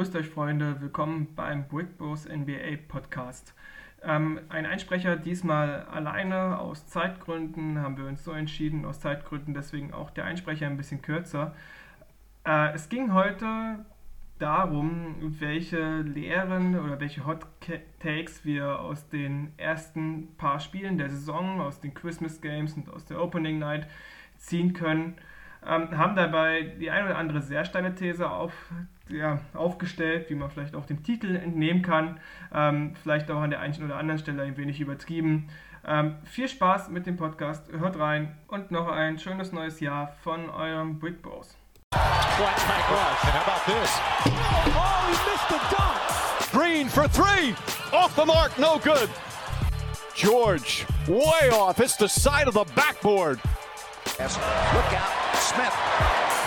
grüßt euch Freunde, willkommen beim Brick Bros NBA Podcast. Ähm, ein Einsprecher diesmal alleine aus Zeitgründen, haben wir uns so entschieden, aus Zeitgründen deswegen auch der Einsprecher ein bisschen kürzer. Äh, es ging heute darum, welche Lehren oder welche Hot Takes wir aus den ersten paar Spielen der Saison, aus den Christmas Games und aus der Opening Night ziehen können. Ähm, haben dabei die eine oder andere sehr steile These auf, ja, aufgestellt, wie man vielleicht auch dem Titel entnehmen kann. Ähm, vielleicht auch an der einen oder anderen Stelle ein wenig übertrieben. Ähm, viel Spaß mit dem Podcast, hört rein und noch ein schönes neues Jahr von eurem Brick Bros. Green for three. Off the mark, no good. George, way off. It's the side of the backboard. Look out. Smith.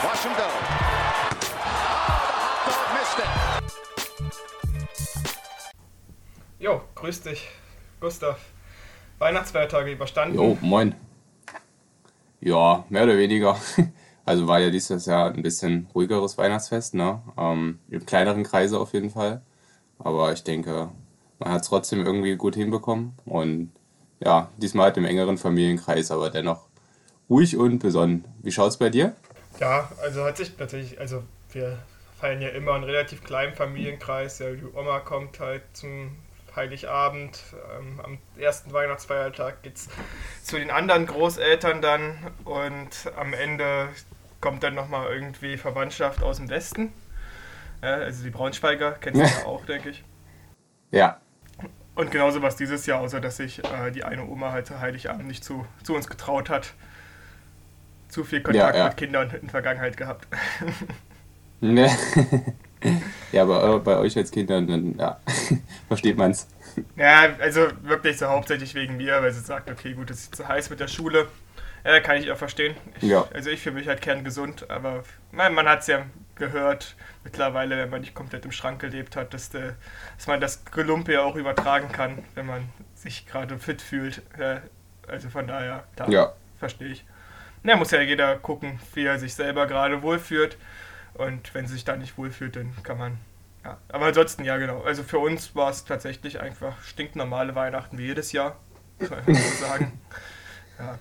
Watch him go. Jo, grüß dich, Gustav. Weihnachtsfeiertage überstanden? Jo, moin. Ja, mehr oder weniger. Also war ja dieses Jahr ein bisschen ruhigeres Weihnachtsfest, ne? Ähm, Im kleineren Kreise auf jeden Fall. Aber ich denke, man hat es trotzdem irgendwie gut hinbekommen. Und ja, diesmal halt im engeren Familienkreis, aber dennoch ruhig und besonnen. Wie schaut es bei dir? Ja, also hat sich natürlich, also wir feiern ja immer einen relativ kleinen Familienkreis. Ja, die Oma kommt halt zum Heiligabend. Ähm, am ersten Weihnachtsfeiertag geht es zu den anderen Großeltern dann und am Ende kommt dann nochmal irgendwie Verwandtschaft aus dem Westen. Ja, also die Braunschweiger, kennst du ja auch, denke ich. Ja. Und genauso war es dieses Jahr, außer dass sich äh, die eine Oma halt Heiligabend nicht zu, zu uns getraut hat zu viel Kontakt ja, ja. mit Kindern in der Vergangenheit gehabt. Ne. ja, aber bei euch als Kindern, dann ja, versteht man's. Ja, also wirklich so hauptsächlich wegen mir, weil sie sagt, okay, gut, es ist zu heiß mit der Schule. Ja, kann ich auch verstehen. Ich, ja. Also ich fühle mich halt kerngesund, aber man, man hat es ja gehört mittlerweile, wenn man nicht komplett im Schrank gelebt hat, dass, de, dass man das Gelumpe ja auch übertragen kann, wenn man sich gerade fit fühlt. Also von daher, da ja. verstehe ich. Na, muss ja jeder gucken, wie er sich selber gerade wohlfühlt. Und wenn sich da nicht wohlfühlt, dann kann man. Ja. Aber ansonsten, ja, genau. Also für uns war es tatsächlich einfach stinknormale Weihnachten wie jedes Jahr. So sagen. Ja.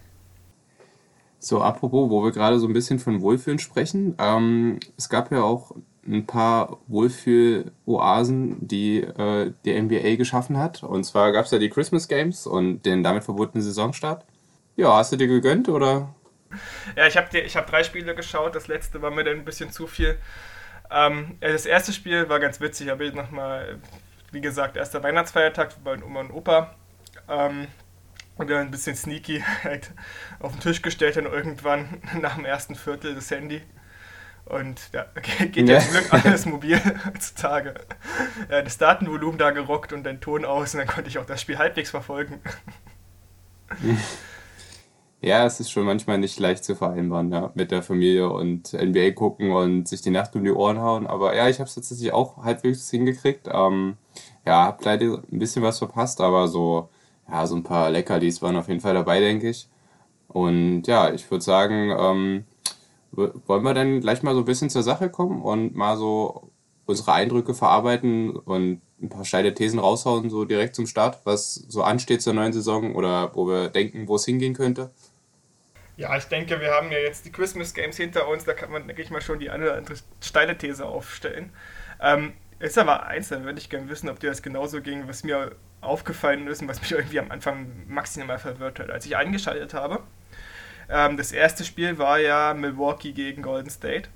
So, apropos, wo wir gerade so ein bisschen von Wohlfühlen sprechen. Ähm, es gab ja auch ein paar Wohlfühl-Oasen, die äh, die NBA geschaffen hat. Und zwar gab es ja die Christmas Games und den damit verbundenen Saisonstart. Ja, hast du dir gegönnt oder ja, ich habe hab drei Spiele geschaut. Das letzte war mir dann ein bisschen zu viel. Ähm, das erste Spiel war ganz witzig. Bin ich nochmal, wie gesagt, erster Weihnachtsfeiertag bei Oma und Opa. Ähm, und dann ein bisschen sneaky halt auf den Tisch gestellt dann irgendwann nach dem ersten Viertel das Handy. Und ja, geht ja zum Glück alles mobil heutzutage. Ja, das Datenvolumen da gerockt und den Ton aus und dann konnte ich auch das Spiel halbwegs verfolgen. Ja, es ist schon manchmal nicht leicht zu vereinbaren, ja, mit der Familie und NBA gucken und sich die Nacht um die Ohren hauen. Aber ja, ich habe es tatsächlich auch halbwegs hingekriegt. Ähm, ja, habe leider ein bisschen was verpasst, aber so, ja, so ein paar Leckerlis waren auf jeden Fall dabei, denke ich. Und ja, ich würde sagen, ähm, wollen wir dann gleich mal so ein bisschen zur Sache kommen und mal so unsere Eindrücke verarbeiten und ein paar steile Thesen raushauen, so direkt zum Start, was so ansteht zur neuen Saison oder wo wir denken, wo es hingehen könnte? Ja, ich denke, wir haben ja jetzt die Christmas Games hinter uns, da kann man, denke ich mal, schon die eine oder andere steile These aufstellen. Ähm, ist aber eins, da würde ich gerne wissen, ob dir das genauso ging, was mir aufgefallen ist und was mich irgendwie am Anfang maximal verwirrt hat. Als ich eingeschaltet habe, ähm, das erste Spiel war ja Milwaukee gegen Golden State.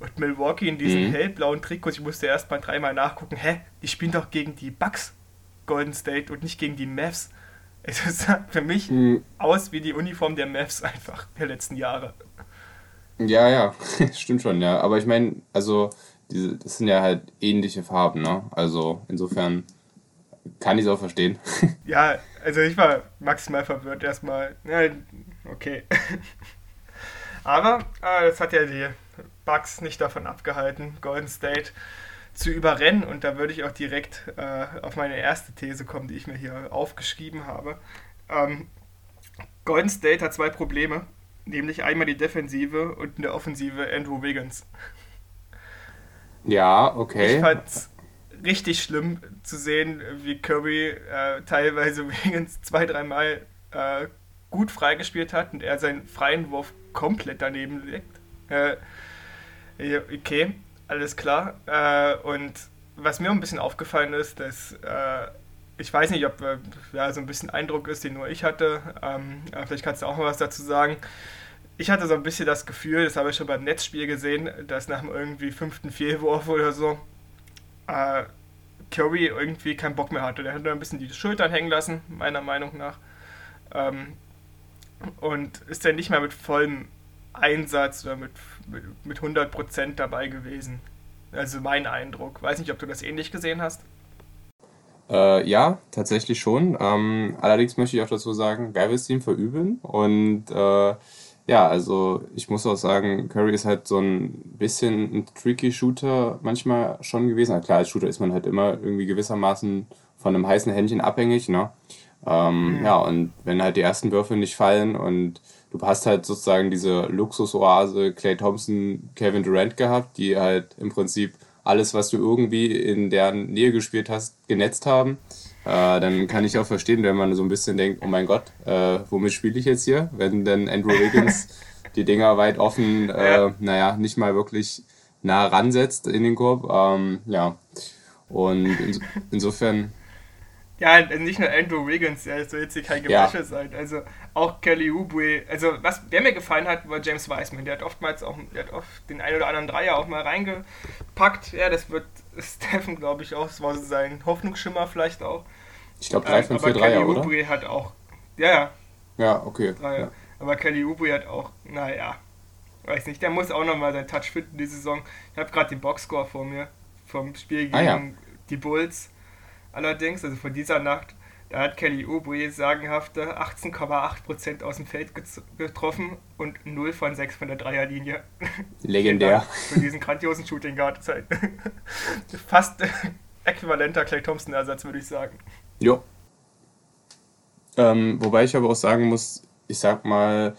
Und Milwaukee in diesen mhm. hellblauen Trikots, ich musste erst mal dreimal nachgucken, hä, die spielen doch gegen die Bucks Golden State und nicht gegen die Mavs. Es sah für mich mhm. aus wie die Uniform der Mavs einfach der letzten Jahre. Ja, ja, stimmt schon, ja. Aber ich meine, also, diese, das sind ja halt ähnliche Farben, ne? Also, insofern kann ich es auch verstehen. Ja, also ich war maximal verwirrt erstmal. Ja, okay. Aber äh, das hat ja die Bugs nicht davon abgehalten, Golden State zu überrennen. Und da würde ich auch direkt äh, auf meine erste These kommen, die ich mir hier aufgeschrieben habe. Ähm, Golden State hat zwei Probleme, nämlich einmal die Defensive und in der Offensive Andrew Wiggins. Ja, okay. Ich fand's richtig schlimm zu sehen, wie Kirby äh, teilweise Wiggins zwei, dreimal äh, gut freigespielt hat und er seinen freien Wurf komplett daneben legt. Äh, okay, alles klar. Äh, und was mir ein bisschen aufgefallen ist, dass äh, ich weiß nicht, ob äh, ja, so ein bisschen Eindruck ist, den nur ich hatte. Ähm, vielleicht kannst du auch mal was dazu sagen. Ich hatte so ein bisschen das Gefühl, das habe ich schon beim Netzspiel gesehen, dass nach dem irgendwie fünften Fehlwurf oder so äh, Curry irgendwie keinen Bock mehr hatte. Der hat nur ein bisschen die Schultern hängen lassen, meiner Meinung nach. Ähm, und ist dann nicht mehr mit vollem Einsatz oder mit, mit, mit 100% dabei gewesen. Also mein Eindruck. Weiß nicht, ob du das ähnlich gesehen hast. Äh, ja, tatsächlich schon. Ähm, allerdings möchte ich auch dazu sagen, wer will es ihm verübeln? Und äh, ja, also ich muss auch sagen, Curry ist halt so ein bisschen ein tricky Shooter manchmal schon gewesen. Ja, klar, als Shooter ist man halt immer irgendwie gewissermaßen von einem heißen Händchen abhängig, ne? Ähm, mhm. Ja, und wenn halt die ersten Würfe nicht fallen und du hast halt sozusagen diese Luxusoase Clay Thompson, Kevin Durant gehabt, die halt im Prinzip alles, was du irgendwie in deren Nähe gespielt hast, genetzt haben. Äh, dann kann ich auch verstehen, wenn man so ein bisschen denkt, oh mein Gott, äh, womit spiele ich jetzt hier? Wenn dann Andrew Wiggins die Dinger weit offen, äh, ja. naja, nicht mal wirklich nah ransetzt in den Korb. Ähm, ja, und in, insofern ja, also nicht nur Andrew Wiggins, der soll jetzt hier kein Gebäsche ja. sein. Also auch Kelly Oubre. Also was der mir gefallen hat, war James Wiseman. Der hat oftmals auch, der hat oft den einen oder anderen Dreier auch mal reingepackt. Ja, das wird Stephen, glaube ich, auch. Das war so sein Hoffnungsschimmer vielleicht auch. Ich glaube 3 von 4 Dreier, oder? Oubre hat auch, ja, ja. Ja, okay. Ja. Aber Kelly Oubre hat auch, naja, weiß nicht, der muss auch nochmal seinen Touch finden die Saison. Ich habe gerade den Boxscore vor mir vom Spiel gegen ah, ja. die Bulls allerdings, also von dieser Nacht, da hat Kelly Oubre sagenhafte 18,8% aus dem Feld getroffen und 0 von 6 von der Dreierlinie. Legendär. Für diesen grandiosen Shooting Guard. Halt fast äquivalenter Clay Thompson-Ersatz, würde ich sagen. Jo. Ähm, wobei ich aber auch sagen muss, ich sag mal,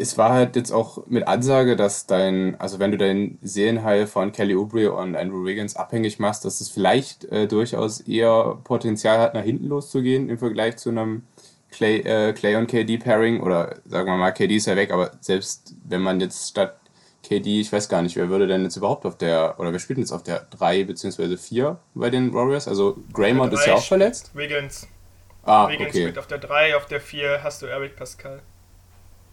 es war halt jetzt auch mit Ansage, dass dein, also wenn du dein Seelenheil von Kelly Oubre und Andrew Wiggins abhängig machst, dass es vielleicht äh, durchaus eher Potenzial hat, nach hinten loszugehen im Vergleich zu einem Clay, äh, Clay und KD Pairing oder sagen wir mal, KD ist ja weg, aber selbst wenn man jetzt statt KD, ich weiß gar nicht, wer würde denn jetzt überhaupt auf der, oder wer spielt denn jetzt auf der 3 bzw. 4 bei den Warriors? Also Draymond ist ja auch verletzt. Wiggins. Ah, Wiggins okay. spielt auf der 3, auf der 4 hast du Eric Pascal.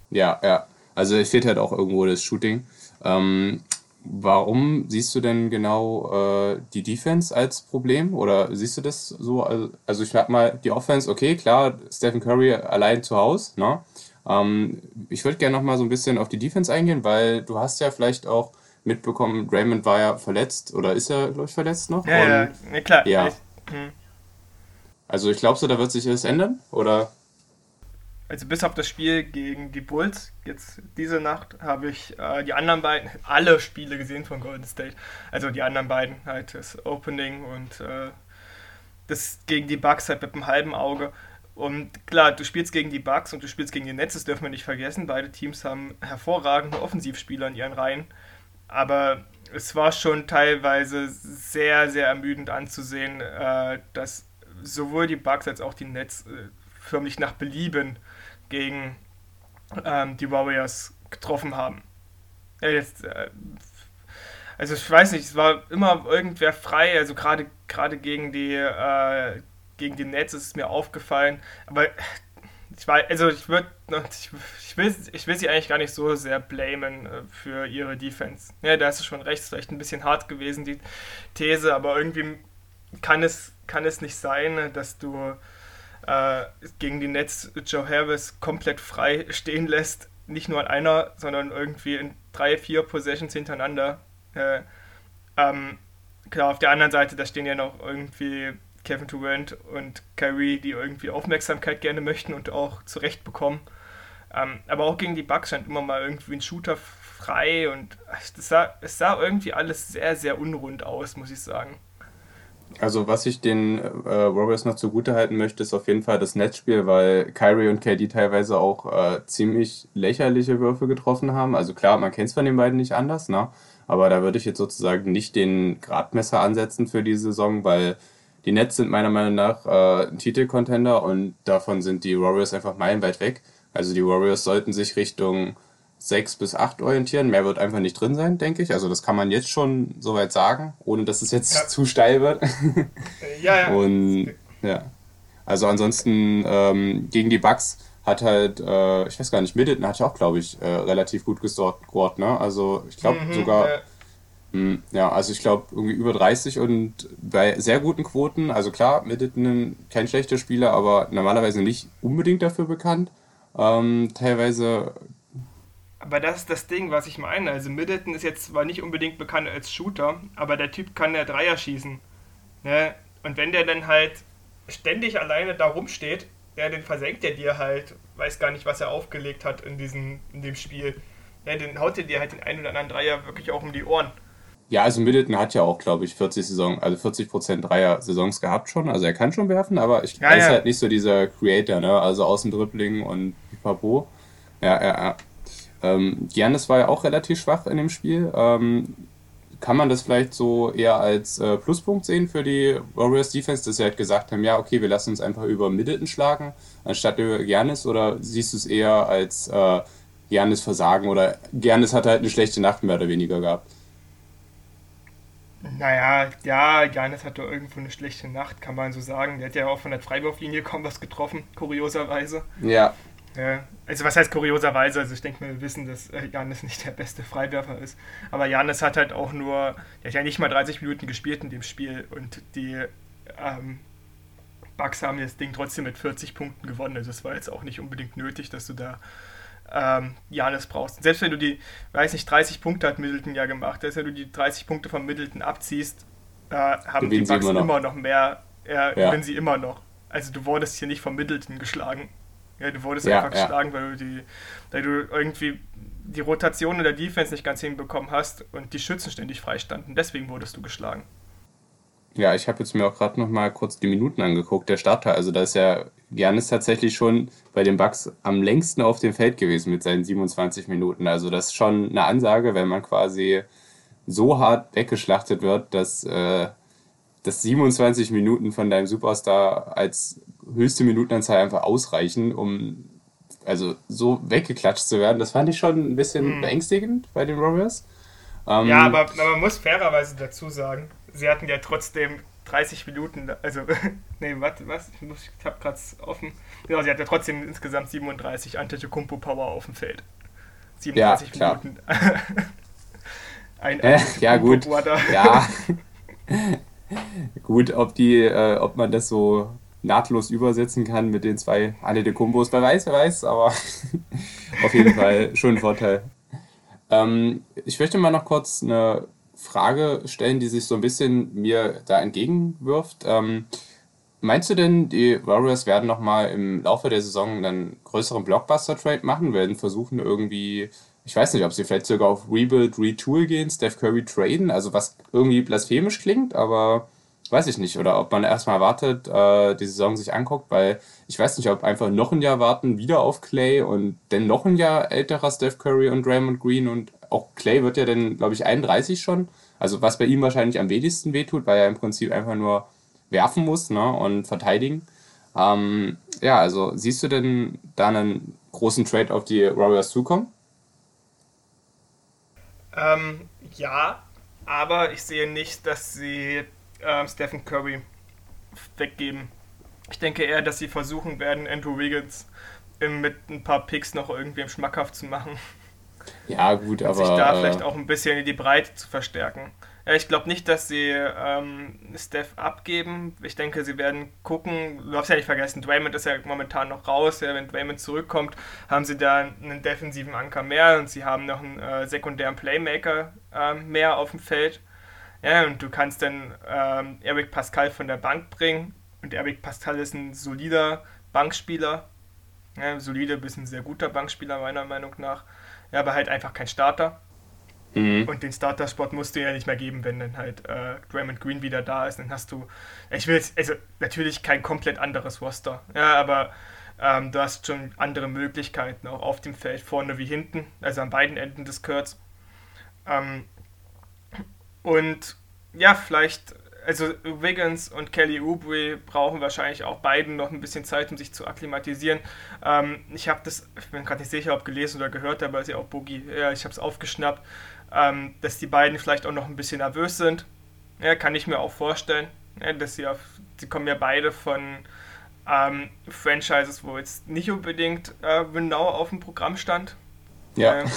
Ja, ja. Also es fehlt halt auch irgendwo das Shooting. Ähm, warum siehst du denn genau äh, die Defense als Problem? Oder siehst du das so? Also ich sag mal, die Offense, okay, klar, Stephen Curry allein zu Hause, ne? Ähm, ich würde gerne noch mal so ein bisschen auf die Defense eingehen, weil du hast ja vielleicht auch mitbekommen, Raymond war ja verletzt oder ist er, glaube ich, verletzt noch? Ja, Und, ja, klar. Ja. Hm. Also ich glaube so, da wird sich das ändern? Oder? Also bis auf das Spiel gegen die Bulls, jetzt diese Nacht, habe ich äh, die anderen beiden, alle Spiele gesehen von Golden State. Also die anderen beiden, halt das Opening und äh, das gegen die Bucks halt mit einem halben Auge. Und klar, du spielst gegen die Bucks und du spielst gegen die Nets, das dürfen wir nicht vergessen. Beide Teams haben hervorragende Offensivspieler in ihren Reihen. Aber es war schon teilweise sehr, sehr ermüdend anzusehen, äh, dass sowohl die Bucks als auch die Nets äh, förmlich nach Belieben gegen ähm, die Warriors getroffen haben. Ja, jetzt, äh, also ich weiß nicht, es war immer irgendwer frei, also gerade gerade gegen die äh, gegen die Nets ist es mir aufgefallen, aber ich weiß, also ich würde ich, ich, will, ich will sie eigentlich gar nicht so sehr blamen äh, für ihre Defense. Ja, da ist es schon recht, ist vielleicht ein bisschen hart gewesen, die These, aber irgendwie kann es, kann es nicht sein, dass du äh, gegen die Nets Joe Harris komplett frei stehen lässt. Nicht nur an einer, sondern irgendwie in drei, vier Possessions hintereinander. Äh, ähm, klar, auf der anderen Seite, da stehen ja noch irgendwie Kevin Durant und Kyrie, die irgendwie Aufmerksamkeit gerne möchten und auch zurecht bekommen. Ähm, aber auch gegen die Bucks scheint immer mal irgendwie ein Shooter frei und es sah, es sah irgendwie alles sehr, sehr unrund aus, muss ich sagen. Also was ich den äh, Warriors noch zugute halten möchte, ist auf jeden Fall das Netzspiel, weil Kyrie und KD teilweise auch äh, ziemlich lächerliche Würfe getroffen haben. Also klar, man kennt es von den beiden nicht anders, ne? Aber da würde ich jetzt sozusagen nicht den Gradmesser ansetzen für die Saison, weil die Nets sind meiner Meinung nach äh, ein Titelcontender und davon sind die Warriors einfach meilenweit weg. Also die Warriors sollten sich Richtung 6 bis 8 orientieren. Mehr wird einfach nicht drin sein, denke ich. Also das kann man jetzt schon soweit sagen, ohne dass es jetzt ja. zu steil wird. ja, ja. Und ja. Also ansonsten ähm, gegen die Bucks hat halt, äh, ich weiß gar nicht, Middleton hat ja auch, glaube ich, äh, relativ gut gescored, ne? Also ich glaube mhm, sogar, äh. mh, ja, also ich glaube irgendwie über 30 und bei sehr guten Quoten, also klar, Middleton kein schlechter Spieler, aber normalerweise nicht unbedingt dafür bekannt. Ähm, teilweise aber das ist das Ding, was ich meine. Also Middleton ist jetzt zwar nicht unbedingt bekannt als Shooter, aber der Typ kann ja Dreier schießen. Ne? Und wenn der dann halt ständig alleine da rumsteht, ja, dann versenkt er dir halt, weiß gar nicht, was er aufgelegt hat in, diesem, in dem Spiel. Ja, dann haut er dir halt den einen oder anderen Dreier wirklich auch um die Ohren. Ja, also Middleton hat ja auch, glaube ich, 40 Saison, also 40 Prozent Dreier-Saisons gehabt schon. Also er kann schon werfen, aber ich ja, er ist ja. halt nicht so dieser Creator, ne? Also Außendribbling und Pipapo. Ja, ja, ja. Ähm, Giannis war ja auch relativ schwach in dem Spiel. Ähm, kann man das vielleicht so eher als äh, Pluspunkt sehen für die Warriors Defense, dass sie halt gesagt haben, ja, okay, wir lassen uns einfach über Middleton schlagen, anstatt über Giannis, oder siehst du es eher als äh, Giannis Versagen oder Giannis hat halt eine schlechte Nacht mehr oder weniger gehabt? Naja, ja, Janis hatte irgendwo eine schlechte Nacht, kann man so sagen. Der hat ja auch von der Freiwurflinie kaum was getroffen, kurioserweise. Ja. Ja, also was heißt kurioserweise? Also ich denke, wir wissen, dass äh, Janis nicht der beste Freiwerfer ist. Aber Janis hat halt auch nur, der hat ja nicht mal 30 Minuten gespielt in dem Spiel und die ähm, Bucks haben das Ding trotzdem mit 40 Punkten gewonnen. Also es war jetzt auch nicht unbedingt nötig, dass du da ähm, Janis brauchst. Und selbst wenn du die, weiß nicht, 30 Punkte hat Middleton ja gemacht, dass wenn du die 30 Punkte von Middleton abziehst, äh, haben Gewinnen die Bucks immer noch, immer noch mehr, äh, ja. gewinnen sie immer noch. Also du wurdest hier nicht von Middleton geschlagen. Ja, du wurdest ja, einfach ja. geschlagen, weil du, die, weil du irgendwie die Rotation in der Defense nicht ganz hinbekommen hast und die Schützen ständig freistanden. Deswegen wurdest du geschlagen. Ja, ich habe jetzt mir auch gerade noch mal kurz die Minuten angeguckt, der Starter. Also da ist ja Janis tatsächlich schon bei den Bucks am längsten auf dem Feld gewesen mit seinen 27 Minuten. Also das ist schon eine Ansage, wenn man quasi so hart weggeschlachtet wird, dass, äh, dass 27 Minuten von deinem Superstar als höchste Minutenanzahl einfach ausreichen, um also so weggeklatscht zu werden. Das fand ich schon ein bisschen mhm. beängstigend bei den Warriors. Ähm, ja, aber, aber, man muss fairerweise dazu sagen, sie hatten ja trotzdem 30 Minuten, also, nee, warte, was? Ich, muss, ich hab grad offen. Genau, sie hat ja trotzdem insgesamt 37 Antetokounmpo Power auf dem Feld. 37 ja, Minuten. Ein äh, ja, gut. Ja. gut, ob die, äh, ob man das so nahtlos übersetzen kann mit den zwei Antetokounmpos, wer weiß, wer weiß, aber auf jeden Fall schon ein Vorteil. Ähm, ich möchte mal noch kurz eine Frage stellen, die sich so ein bisschen mir da entgegenwirft. Ähm, meinst du denn, die Warriors werden nochmal im Laufe der Saison einen größeren Blockbuster-Trade machen, werden versuchen irgendwie, ich weiß nicht, ob sie vielleicht sogar auf Rebuild, Retool gehen, Steph Curry traden, also was irgendwie blasphemisch klingt, aber weiß ich nicht. Oder ob man erstmal wartet, äh, die Saison sich anguckt, weil ich weiß nicht, ob einfach noch ein Jahr warten, wieder auf Clay und dann noch ein Jahr älterer Steph Curry und Draymond Green und auch Clay wird ja dann, glaube ich, 31 schon. Also was bei ihm wahrscheinlich am wenigsten wehtut, weil er im Prinzip einfach nur werfen muss ne, und verteidigen. Ähm, ja, also siehst du denn da einen großen Trade auf die Warriors zukommen? Ähm, ja, aber ich sehe nicht, dass sie äh, Stephen Curry weggeben. Ich denke eher, dass sie versuchen werden, Andrew Wiggins mit ein paar Picks noch irgendwie schmackhaft zu machen. Ja, gut, aber. Sich da vielleicht auch ein bisschen in die Breite zu verstärken. Ja, ich glaube nicht, dass sie ähm, Steph abgeben. Ich denke, sie werden gucken. Du hast ja nicht vergessen, Draymond ist ja momentan noch raus. Ja, wenn Draymond zurückkommt, haben sie da einen defensiven Anker mehr und sie haben noch einen äh, sekundären Playmaker äh, mehr auf dem Feld. Ja, und du kannst dann ähm, Eric Pascal von der Bank bringen. Und Eric Pascal ist ein solider Bankspieler. Ja, solide bis ein sehr guter Bankspieler, meiner Meinung nach. Ja, aber halt einfach kein Starter. Mhm. Und den Starter-Spot musst du ja nicht mehr geben, wenn dann halt äh, Draymond Green wieder da ist. Dann hast du, ich will jetzt, also natürlich kein komplett anderes Roster, ja, aber ähm, du hast schon andere Möglichkeiten, auch auf dem Feld, vorne wie hinten, also an beiden Enden des Kurts. Ähm, und ja, vielleicht, also Wiggins und Kelly Oubre brauchen wahrscheinlich auch beiden noch ein bisschen Zeit, um sich zu akklimatisieren. Ähm, ich habe das, ich bin gerade nicht sicher, ob gelesen oder gehört, aber ist ja auch Boogie, ja, ich habe es aufgeschnappt, ähm, dass die beiden vielleicht auch noch ein bisschen nervös sind. Ja, kann ich mir auch vorstellen, ja, dass sie auf, sie kommen ja beide von ähm, Franchises, wo jetzt nicht unbedingt äh, genau auf dem Programm stand. Ja. Ähm,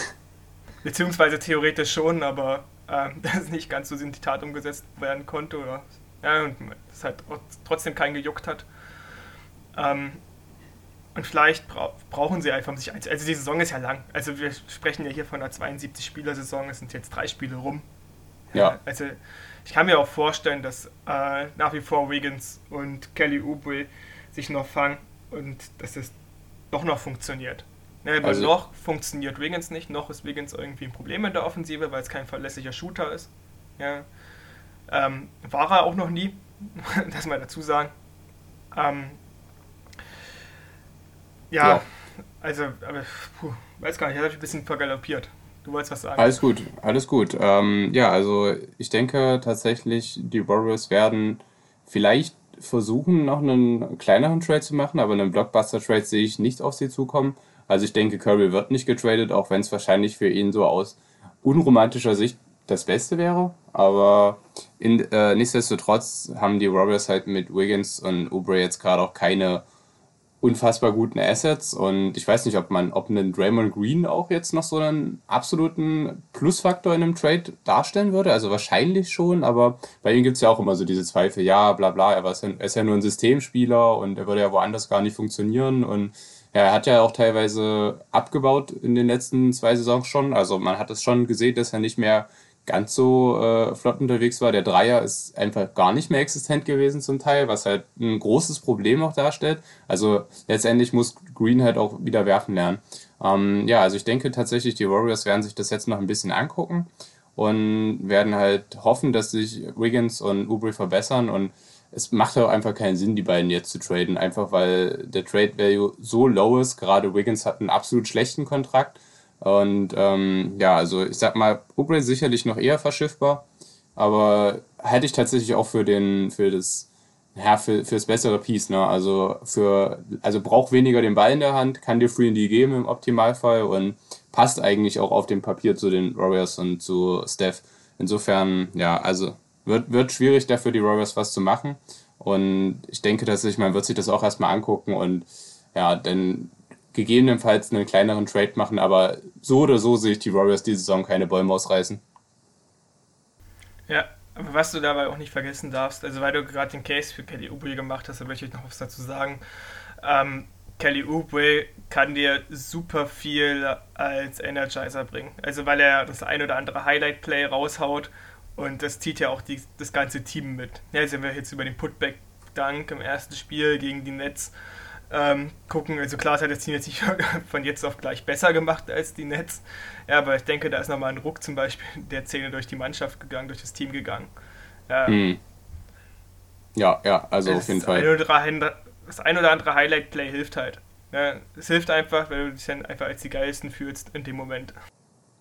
beziehungsweise theoretisch schon, aber äh, das nicht ganz so in die Tat umgesetzt werden konnte oder ja, und es halt trotzdem keinen gejuckt hat. Ähm, und vielleicht bra brauchen sie einfach um sich Also die Saison ist ja lang. Also wir sprechen ja hier von einer 72-Spieler-Saison. Es sind jetzt drei Spiele rum. Ja. Also ich kann mir auch vorstellen, dass äh, nach wie vor Wiggins und Kelly Oubre sich noch fangen und dass es doch noch funktioniert. Ne, also, noch funktioniert Wiggins nicht, noch ist Wiggins irgendwie ein Problem in der Offensive, weil es kein verlässlicher Shooter ist. Ja. Ähm, war er auch noch nie, das mal dazu sagen. Ähm, ja, ja, also, aber, puh, weiß gar nicht, ich habe ein bisschen vergaloppiert. Du wolltest was sagen. Alles gut, alles gut. Ähm, ja, also ich denke tatsächlich, die Warriors werden vielleicht versuchen, noch einen kleineren Trade zu machen, aber einen Blockbuster-Trade sehe ich nicht auf sie zukommen. Also ich denke, Curry wird nicht getradet, auch wenn es wahrscheinlich für ihn so aus unromantischer Sicht das Beste wäre. Aber in, äh, nichtsdestotrotz haben die Warriors halt mit Wiggins und Oubre jetzt gerade auch keine unfassbar guten Assets und ich weiß nicht, ob man, ob ein Draymond Green auch jetzt noch so einen absoluten Plusfaktor in einem Trade darstellen würde. Also wahrscheinlich schon, aber bei ihm gibt es ja auch immer so diese Zweifel, ja, bla bla, er, ja, er ist ja nur ein Systemspieler und er würde ja woanders gar nicht funktionieren und ja, er hat ja auch teilweise abgebaut in den letzten zwei Saisons schon. Also man hat es schon gesehen, dass er nicht mehr ganz so äh, flott unterwegs war. Der Dreier ist einfach gar nicht mehr existent gewesen zum Teil, was halt ein großes Problem auch darstellt. Also letztendlich muss Green halt auch wieder werfen lernen. Ähm, ja, also ich denke tatsächlich, die Warriors werden sich das jetzt noch ein bisschen angucken und werden halt hoffen, dass sich Wiggins und Oubre verbessern und es macht auch einfach keinen Sinn, die beiden jetzt zu traden, einfach weil der Trade Value so low ist. Gerade Wiggins hat einen absolut schlechten Kontrakt. Und ähm, ja, also ich sag mal, Oubre sicherlich noch eher verschiffbar, aber hätte ich tatsächlich auch für den, für das, ja, für, für das bessere Piece, ne? Also für, also braucht weniger den Ball in der Hand, kann dir Free D geben im Optimalfall und passt eigentlich auch auf dem Papier zu den Warriors und zu Steph. Insofern, ja, also wird, wird schwierig dafür die Warriors was zu machen. Und ich denke, dass ich, man wird sich das auch erstmal angucken und ja, dann gegebenenfalls einen kleineren Trade machen, aber so oder so sehe ich die Warriors diese Saison keine Bäume ausreißen. Ja, aber was du dabei auch nicht vergessen darfst, also weil du gerade den Case für Kelly Oubre gemacht hast, da möchte ich noch was dazu sagen. Ähm, Kelly Oubre kann dir super viel als Energizer bringen. Also weil er das ein oder andere Highlight-Play raushaut und das zieht ja auch die, das ganze Team mit. Ja, sind wir jetzt über den Putback-Dank im ersten Spiel gegen die Nets ähm, gucken. Also klar, hat das Team jetzt nicht von jetzt auf gleich besser gemacht als die Nets. Ja, aber ich denke, da ist nochmal ein Ruck zum Beispiel der Zähne durch die Mannschaft gegangen, durch das Team gegangen. Ja, hm. ja, ja, also auf jeden Fall. Ein das ein oder andere Highlight-Play hilft halt. Ja, es hilft einfach, weil du dich dann einfach als die geilsten fühlst in dem Moment.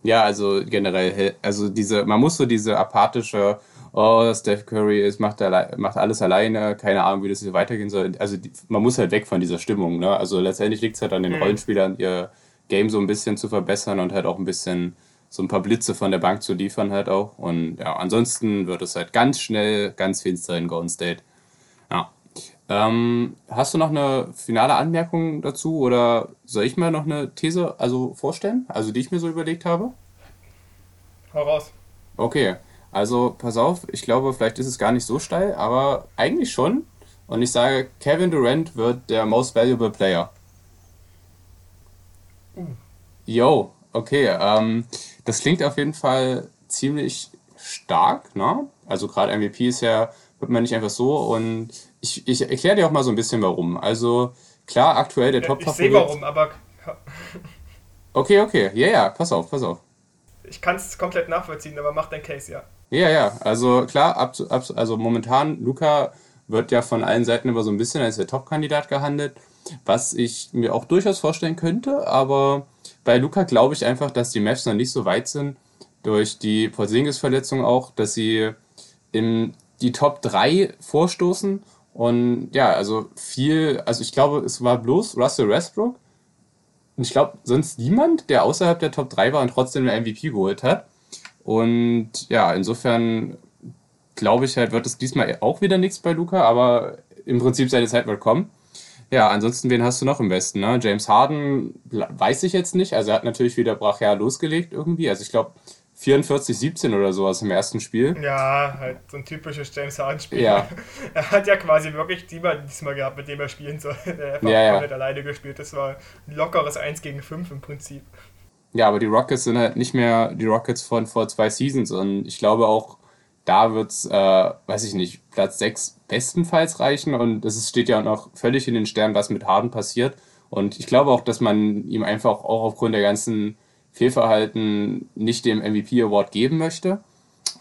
Ja, also generell, also diese, man muss so diese apathische oh, Steph Curry ist, macht, macht alles alleine, keine Ahnung, wie das hier weitergehen soll. Also die, man muss halt weg von dieser Stimmung. Ne? Also letztendlich liegt es halt an den mhm. Rollenspielern, ihr Game so ein bisschen zu verbessern und halt auch ein bisschen so ein paar Blitze von der Bank zu liefern halt auch. Und ja, ansonsten wird es halt ganz schnell ganz finster in Golden State. Ja. Ähm, hast du noch eine finale Anmerkung dazu oder soll ich mal noch eine These also vorstellen, also die ich mir so überlegt habe? Hau raus. Okay. Also pass auf, ich glaube, vielleicht ist es gar nicht so steil, aber eigentlich schon. Und ich sage, Kevin Durant wird der Most Valuable Player. Uh. Yo, okay. Ähm, das klingt auf jeden Fall ziemlich stark, ne? Also gerade MVP ist ja, wird man nicht einfach so. Und ich, ich erkläre dir auch mal so ein bisschen warum. Also klar, aktuell der ja, Top-Favorit. Ich sehe warum, aber... okay, okay. Ja, ja, pass auf, pass auf ich kann es komplett nachvollziehen, aber mach dein Case, ja. Ja, ja, also klar, ab, ab, also momentan, Luca wird ja von allen Seiten immer so ein bisschen als der Top-Kandidat gehandelt, was ich mir auch durchaus vorstellen könnte, aber bei Luca glaube ich einfach, dass die Mavs noch nicht so weit sind, durch die Porzingis-Verletzung auch, dass sie in die Top 3 vorstoßen und ja, also viel, also ich glaube, es war bloß Russell Westbrook und ich glaube sonst niemand, der außerhalb der Top 3 war und trotzdem eine MVP geholt hat. Und ja, insofern glaube ich halt, wird es diesmal auch wieder nichts bei Luca, aber im Prinzip seine Zeit wird kommen. Ja, ansonsten, wen hast du noch im Westen? Ne? James Harden weiß ich jetzt nicht. Also er hat natürlich wieder brachial losgelegt irgendwie. Also ich glaube 44-17 oder sowas im ersten Spiel. Ja, halt so ein typisches James Harden-Spiel. Ja. Er hat ja quasi wirklich niemanden diesmal gehabt, mit dem er spielen soll. Er hat Ja, ja. komplett alleine gespielt. Das war ein lockeres 1 gegen 5 im Prinzip. Ja, aber die Rockets sind halt nicht mehr die Rockets von vor zwei Seasons und ich glaube auch, da wird's, äh, weiß ich nicht, Platz 6 bestenfalls reichen und es steht ja noch völlig in den Sternen, was mit Harden passiert. Und ich glaube auch, dass man ihm einfach auch aufgrund der ganzen Fehlverhalten nicht den MVP Award geben möchte.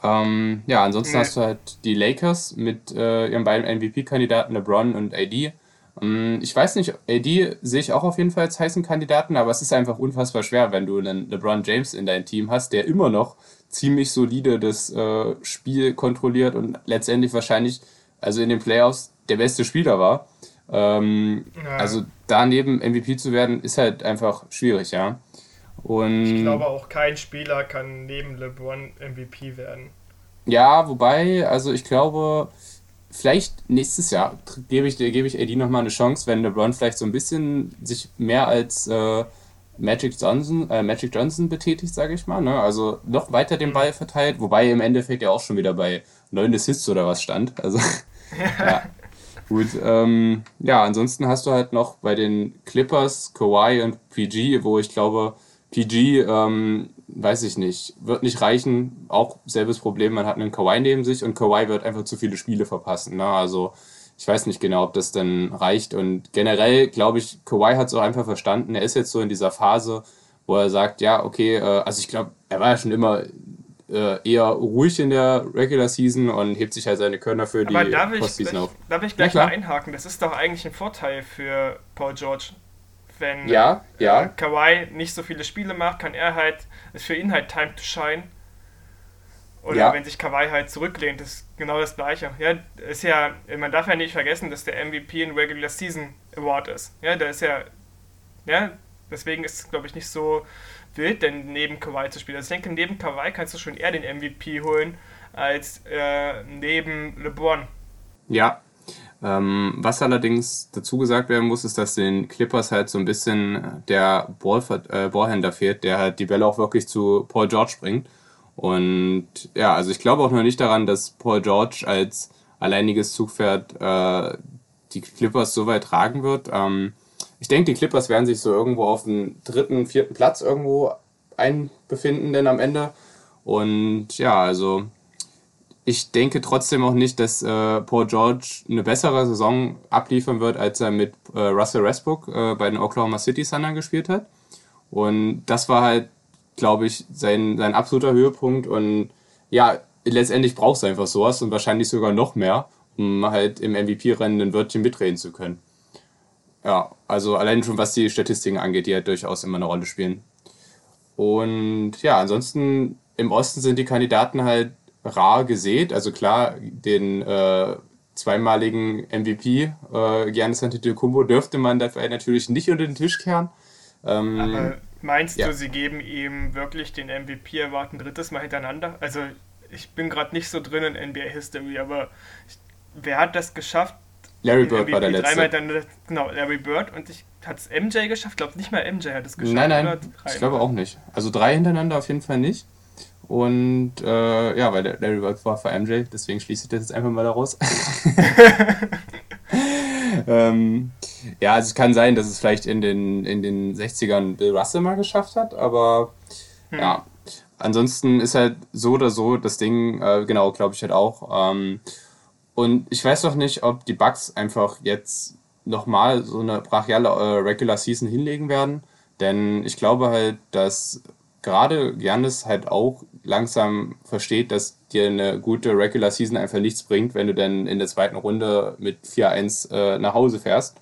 Ähm, ja, ansonsten Nee. hast du halt die Lakers mit äh, ihren beiden MVP-Kandidaten LeBron und AD. Ähm, ich weiß nicht, AD sehe ich auch auf jeden Fall als heißen Kandidaten, aber es ist einfach unfassbar schwer, wenn du einen LeBron James in deinem Team hast, der immer noch ziemlich solide das äh, Spiel kontrolliert und letztendlich wahrscheinlich, also in den Playoffs, der beste Spieler war. Ähm, Ja. Also daneben MVP zu werden, ist halt einfach schwierig, ja. Und Ich glaube auch kein Spieler kann neben LeBron MVP werden. Ja, wobei, also ich glaube, vielleicht nächstes Jahr gebe ich, gebe ich AD nochmal eine Chance, wenn LeBron vielleicht so ein bisschen sich mehr als äh, Magic Johnson, äh, Magic Johnson betätigt, sage ich mal. Ne? Also noch weiter den Ball verteilt, wobei im Endeffekt ja auch schon wieder bei 9 Assists oder was stand. Also ja. Gut, ähm, ja, ansonsten hast du halt noch bei den Clippers Kawhi und PG, wo ich glaube, PG, ähm, weiß ich nicht, wird nicht reichen. Auch selbes Problem, man hat einen Kawhi neben sich und Kawhi wird einfach zu viele Spiele verpassen. Ne? Also ich weiß nicht genau, ob das dann reicht. Und generell glaube ich, Kawhi hat es auch einfach verstanden. Er ist jetzt so in dieser Phase, wo er sagt, ja, okay, äh, also ich glaube, er war ja schon immer äh, eher ruhig in der Regular Season und hebt sich halt seine Körner für die Aber darf ich, Postseason gleich, auf. darf ich gleich Ja, mal einhaken? Das ist doch eigentlich ein Vorteil für Paul George. Wenn Ja, ja. äh, Kawhi nicht so viele Spiele macht, kann er halt, ist für ihn halt Time to Shine. Oder Ja. wenn sich Kawhi halt zurücklehnt, ist genau das Gleiche. Ja, ist ja, man darf ja nicht vergessen, dass der MVP ein Regular Season Award ist. Ja, der ist ja, ja, deswegen ist es, glaube ich, nicht so wild, denn neben Kawhi zu spielen. Also ich denke, neben Kawhi kannst du schon eher den MVP holen, als äh, neben LeBron. Ja. Ähm, was allerdings dazu gesagt werden muss, ist, dass den Clippers halt so ein bisschen der Ballver äh, Ballhändler fehlt, der halt die Bälle auch wirklich zu Paul George bringt. Und ja, also ich glaube auch noch nicht daran, dass Paul George als alleiniges Zugpferd äh, die Clippers so weit tragen wird. Ähm, ich denke, die Clippers werden sich so irgendwo auf den dritten, vierten Platz irgendwo einbefinden, denn am Ende. Und ja, also ich denke trotzdem auch nicht, dass äh, Paul George eine bessere Saison abliefern wird, als er mit äh, Russell Westbrook äh, bei den Oklahoma City Thunder gespielt hat. Und das war halt, glaube ich, sein, sein absoluter Höhepunkt. Und ja, letztendlich brauchst du einfach sowas und wahrscheinlich sogar noch mehr, um halt im MVP-Rennen ein Wörtchen mitreden zu können. Ja, also allein schon was die Statistiken angeht, die halt durchaus immer eine Rolle spielen. Und ja, ansonsten im Osten sind die Kandidaten halt rar gesät. Also klar, den äh, zweimaligen MVP äh, Giannis Antetokounmpo dürfte man dafür natürlich nicht unter den Tisch kehren. Ähm, Aber meinst ja. du, sie geben ihm wirklich den MVP Award ein drittes Mal hintereinander? Also ich bin gerade nicht so drin in NBA History, aber ich, wer hat das geschafft? Larry Bird war der MVP letzte. Hintereinander- genau, Larry Bird und ich hat es MJ geschafft? Ich glaube nicht mal MJ hat es geschafft. Nein, nein, ich glaube auch nicht. Also drei hintereinander auf jeden Fall nicht. Und äh, ja, weil der Larry Bird war für MJ, deswegen schließe ich das jetzt einfach mal daraus. ähm, ja, also es kann sein, dass es vielleicht in den, in den 60ern Bill Russell mal geschafft hat, aber ja. Ansonsten ist halt so oder so das Ding, äh, genau, glaube ich halt auch. Ähm, und ich weiß doch nicht, ob die Bucks einfach jetzt nochmal so eine brachiale äh, Regular Season hinlegen werden. Denn ich glaube halt, dass gerade Giannis halt auch langsam versteht, dass dir eine gute Regular Season einfach nichts bringt, wenn du dann in der zweiten Runde mit 4-1 äh, nach Hause fährst.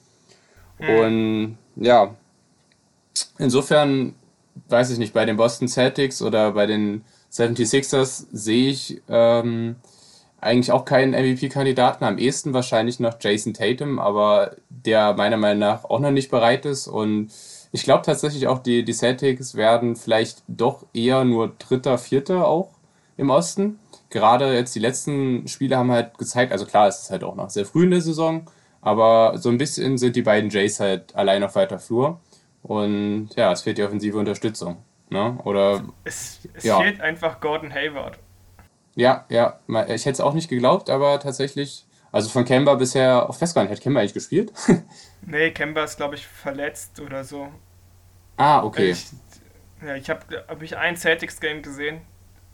Mhm. Und ja, insofern weiß ich nicht, bei den Boston Celtics oder bei den 76ers sehe ich ähm, eigentlich auch keinen MVP-Kandidaten. Am ehesten wahrscheinlich noch Jason Tatum, aber der meiner Meinung nach auch noch nicht bereit ist. Und ich glaube tatsächlich auch, die, die Celtics werden vielleicht doch eher nur Dritter, Vierter auch im Osten. Gerade jetzt die letzten Spiele haben halt gezeigt, also klar, es ist halt auch noch sehr früh in der Saison, aber so ein bisschen sind die beiden Jays halt allein auf weiter Flur. Und ja, es fehlt die offensive Unterstützung. Ne? Oder, es, es ja. fehlt einfach Gordon Hayward. Ja, ja, ich hätte es auch nicht geglaubt, aber tatsächlich, also von Kemba bisher auch festgehalten. Hat Kemba eigentlich gespielt? nee, Kemba ist, glaube ich, verletzt oder so. Ah, okay. Ich, ja, ich habe hab ich ein Celtics-Game gesehen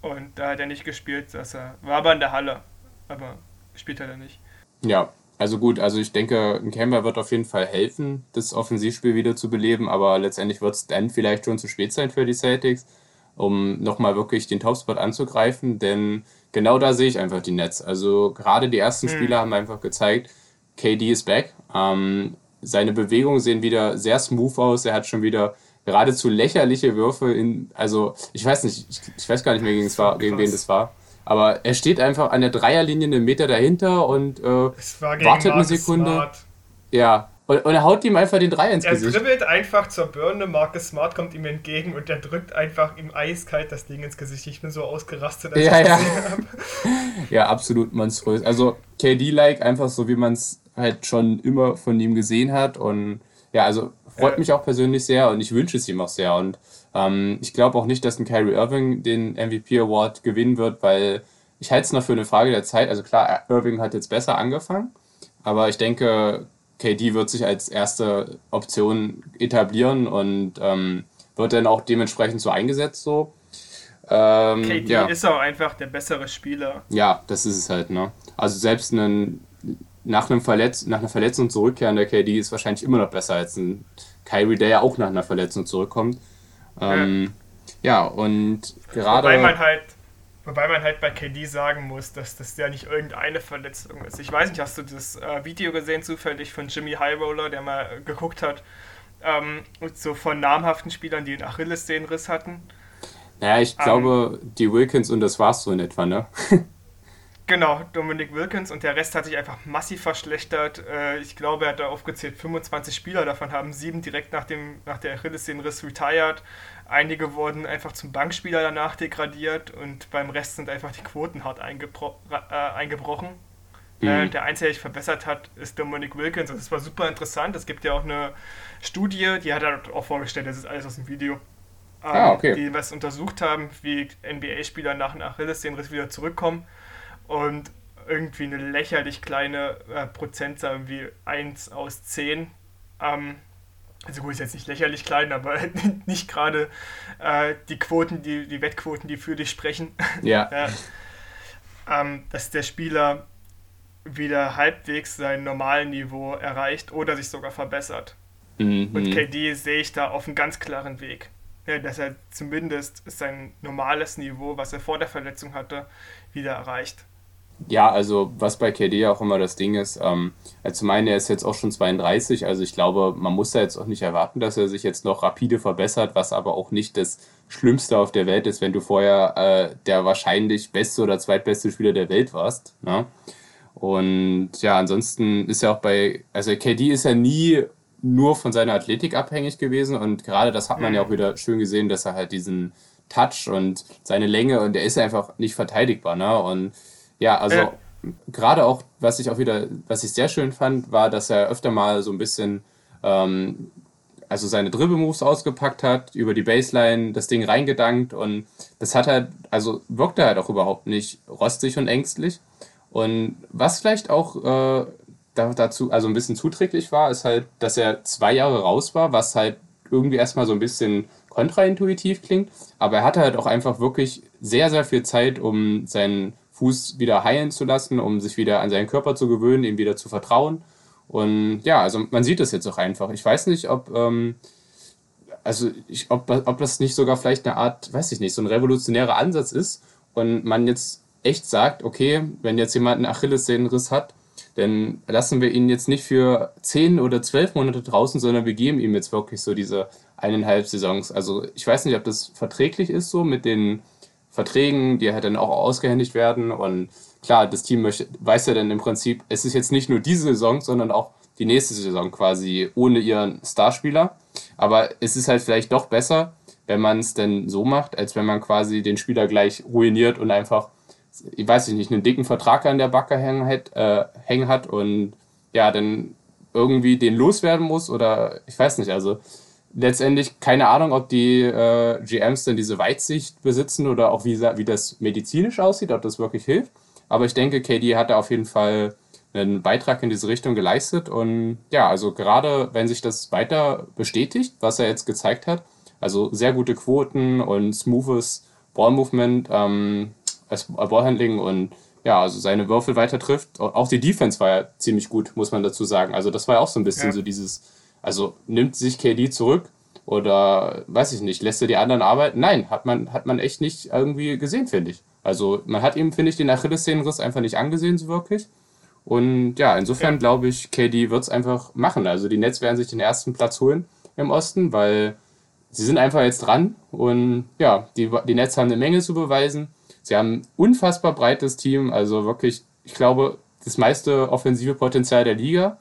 und da hat er nicht gespielt. Dass er, war aber in der Halle, aber spielt er nicht. Ja, also gut, also ich denke, ein Kemba wird auf jeden Fall helfen, das Offensivspiel wieder zu beleben, aber letztendlich wird es dann vielleicht schon zu spät sein für die Celtics, um nochmal wirklich den Topspot anzugreifen, denn genau da sehe ich einfach die Nets. Also gerade die ersten mhm. Spieler haben einfach gezeigt, KD ist back. Ähm, seine Bewegungen sehen wieder sehr smooth aus. Er hat schon wieder geradezu lächerliche Würfe in, also ich weiß nicht, ich, ich weiß gar nicht mehr, gegen, war, gegen wen das war. Aber er steht einfach an der Dreierlinie einen Meter dahinter und äh, wartet eine Sekunde. Smart. Ja. Und, und, er haut ihm einfach den Dreier ins er Gesicht. Er dribbelt einfach zur Birne, Marcus Smart kommt ihm entgegen und er drückt einfach ihm eiskalt das Ding ins Gesicht. Ich bin so ausgerastet, als ja, ich das ja. ja, absolut monströs. Also KD-like, einfach so, wie man es halt schon immer von ihm gesehen hat. Und ja, also freut mich auch persönlich sehr und ich wünsche es ihm auch sehr. Und ähm, ich glaube auch nicht, dass ein Kyrie Irving den MVP Award gewinnen wird, weil ich halte es noch für eine Frage der Zeit. Also klar, Irving hat jetzt besser angefangen, aber ich denke, KD wird sich als erste Option etablieren und ähm, wird dann auch dementsprechend so eingesetzt so. Ähm, KD ja. ist auch einfach der bessere Spieler. Ja, das ist es halt, ne? Also selbst einen, nach, einem Verletz nach einer Verletzung zurückkehrender KD ist wahrscheinlich immer noch besser als ein Kyrie, der ja auch nach einer Verletzung zurückkommt. Ähm, ja. ja. und gerade. Wobei man halt. Wobei man halt bei KD sagen muss, dass das ja nicht irgendeine Verletzung ist. Ich weiß nicht, hast du das äh, Video gesehen zufällig von Jimmy Highroller, der mal geguckt hat, ähm, so von namhaften Spielern, die einen Achillessehnenriss hatten? Naja, ich ähm, glaube, die Wilkins und das war's so in etwa, ne? Genau, Dominic Wilkins und der Rest hat sich einfach massiv verschlechtert. Äh, ich glaube, er hat da aufgezählt 25 Spieler, davon haben sieben direkt nach, dem, nach der Achillessehnenriss retired. Einige wurden einfach zum Bankspieler danach degradiert und beim Rest sind einfach die Quoten hart eingebro äh, eingebrochen. Mhm. Äh, der Einzige, der sich verbessert hat, ist Dominic Wilkins. Und das war super interessant. Es gibt ja auch eine Studie, die hat er auch vorgestellt, das ist alles aus dem Video. Ah, ähm, ah, okay. Die was untersucht haben, wie NBA-Spieler nach einem Achillessehnenriss wieder zurückkommen und irgendwie eine lächerlich kleine äh, Prozentzahl, wie 1 aus 10. Ähm, also gut, ist jetzt nicht lächerlich klein, aber nicht gerade äh, die Quoten, die, die Wettquoten, die für dich sprechen. Ja. ja ähm, dass der Spieler wieder halbwegs sein normalen Niveau erreicht oder sich sogar verbessert. Mhm. Und KD sehe ich da auf einem ganz klaren Weg. Ja, dass er zumindest sein normales Niveau, was er vor der Verletzung hatte, wieder erreicht. Ja, also was bei KD auch immer das Ding ist, ähm, also zum einen, er ist jetzt auch schon 32, also ich glaube, man muss da jetzt auch nicht erwarten, dass er sich jetzt noch rapide verbessert, was aber auch nicht das Schlimmste auf der Welt ist, wenn du vorher äh, der wahrscheinlich beste oder zweitbeste Spieler der Welt warst. Ne? Und ja, ansonsten ist ja auch bei, also KD ist ja nie nur von seiner Athletik abhängig gewesen und gerade das hat man ja auch mhm. wieder schön gesehen, dass er halt diesen Touch und seine Länge und der ist einfach nicht verteidigbar. Ne? Und ja, also äh. gerade auch, was ich auch wieder, was ich sehr schön fand, war, dass er öfter mal so ein bisschen, ähm, also seine Dribble-Moves ausgepackt hat, über die Baseline das Ding reingedankt und das hat halt, also wirkte halt auch überhaupt nicht rostig und ängstlich. Und was vielleicht auch äh, dazu, also ein bisschen zuträglich war, ist halt, dass er zwei Jahre raus war, was halt irgendwie erstmal so ein bisschen kontraintuitiv klingt, aber er hatte halt auch einfach wirklich sehr, sehr viel Zeit, um seinen Fuß wieder heilen zu lassen, um sich wieder an seinen Körper zu gewöhnen, ihm wieder zu vertrauen. Und ja, also man sieht das jetzt auch einfach. Ich weiß nicht, ob, ähm, also ich, ob, ob das nicht sogar vielleicht eine Art, weiß ich nicht, so ein revolutionärer Ansatz ist und man jetzt echt sagt, okay, wenn jetzt jemand einen Achillessehnenriss hat, dann lassen wir ihn jetzt nicht für zehn oder zwölf Monate draußen, sondern wir geben ihm jetzt wirklich so diese eineinhalb Saisons. Also ich weiß nicht, ob das verträglich ist so mit den Verträgen, die halt dann auch ausgehändigt werden. Und klar, das Team möchte, weiß ja dann im Prinzip, es ist jetzt nicht nur diese Saison, sondern auch die nächste Saison quasi ohne ihren Starspieler. Aber es ist halt vielleicht doch besser, wenn man es denn so macht, als wenn man quasi den Spieler gleich ruiniert und einfach, ich weiß nicht, einen dicken Vertrag an der Backe hängen hat, äh, hängen hat und ja, dann irgendwie den loswerden muss oder ich weiß nicht, also letztendlich keine Ahnung, ob die äh, GMs denn diese Weitsicht besitzen oder auch wie, wie das medizinisch aussieht, ob das wirklich hilft. Aber ich denke, KD hat da auf jeden Fall einen Beitrag in diese Richtung geleistet. Und ja, also gerade wenn sich das weiter bestätigt, was er jetzt gezeigt hat, also sehr gute Quoten und smoothes Ballmovement, ähm, Ballhandling und ja, also seine Würfel weiter trifft. Auch die Defense war ja ziemlich gut, muss man dazu sagen. Also das war ja auch so ein bisschen ja. so dieses, also nimmt sich KD zurück oder weiß ich nicht, lässt er die anderen arbeiten? Nein, hat man, hat man echt nicht irgendwie gesehen, finde ich. Also man hat ihm, finde ich, den Achillessehnenriss einfach nicht angesehen, so wirklich. Und ja, insofern ja. glaube ich, KD wird es einfach machen. Also die Nets werden sich den ersten Platz holen im Osten, weil sie sind einfach jetzt dran. Und ja, die, die Nets haben eine Menge zu beweisen. Sie haben ein unfassbar breites Team, also wirklich, ich glaube, das meiste offensive Potenzial der Liga.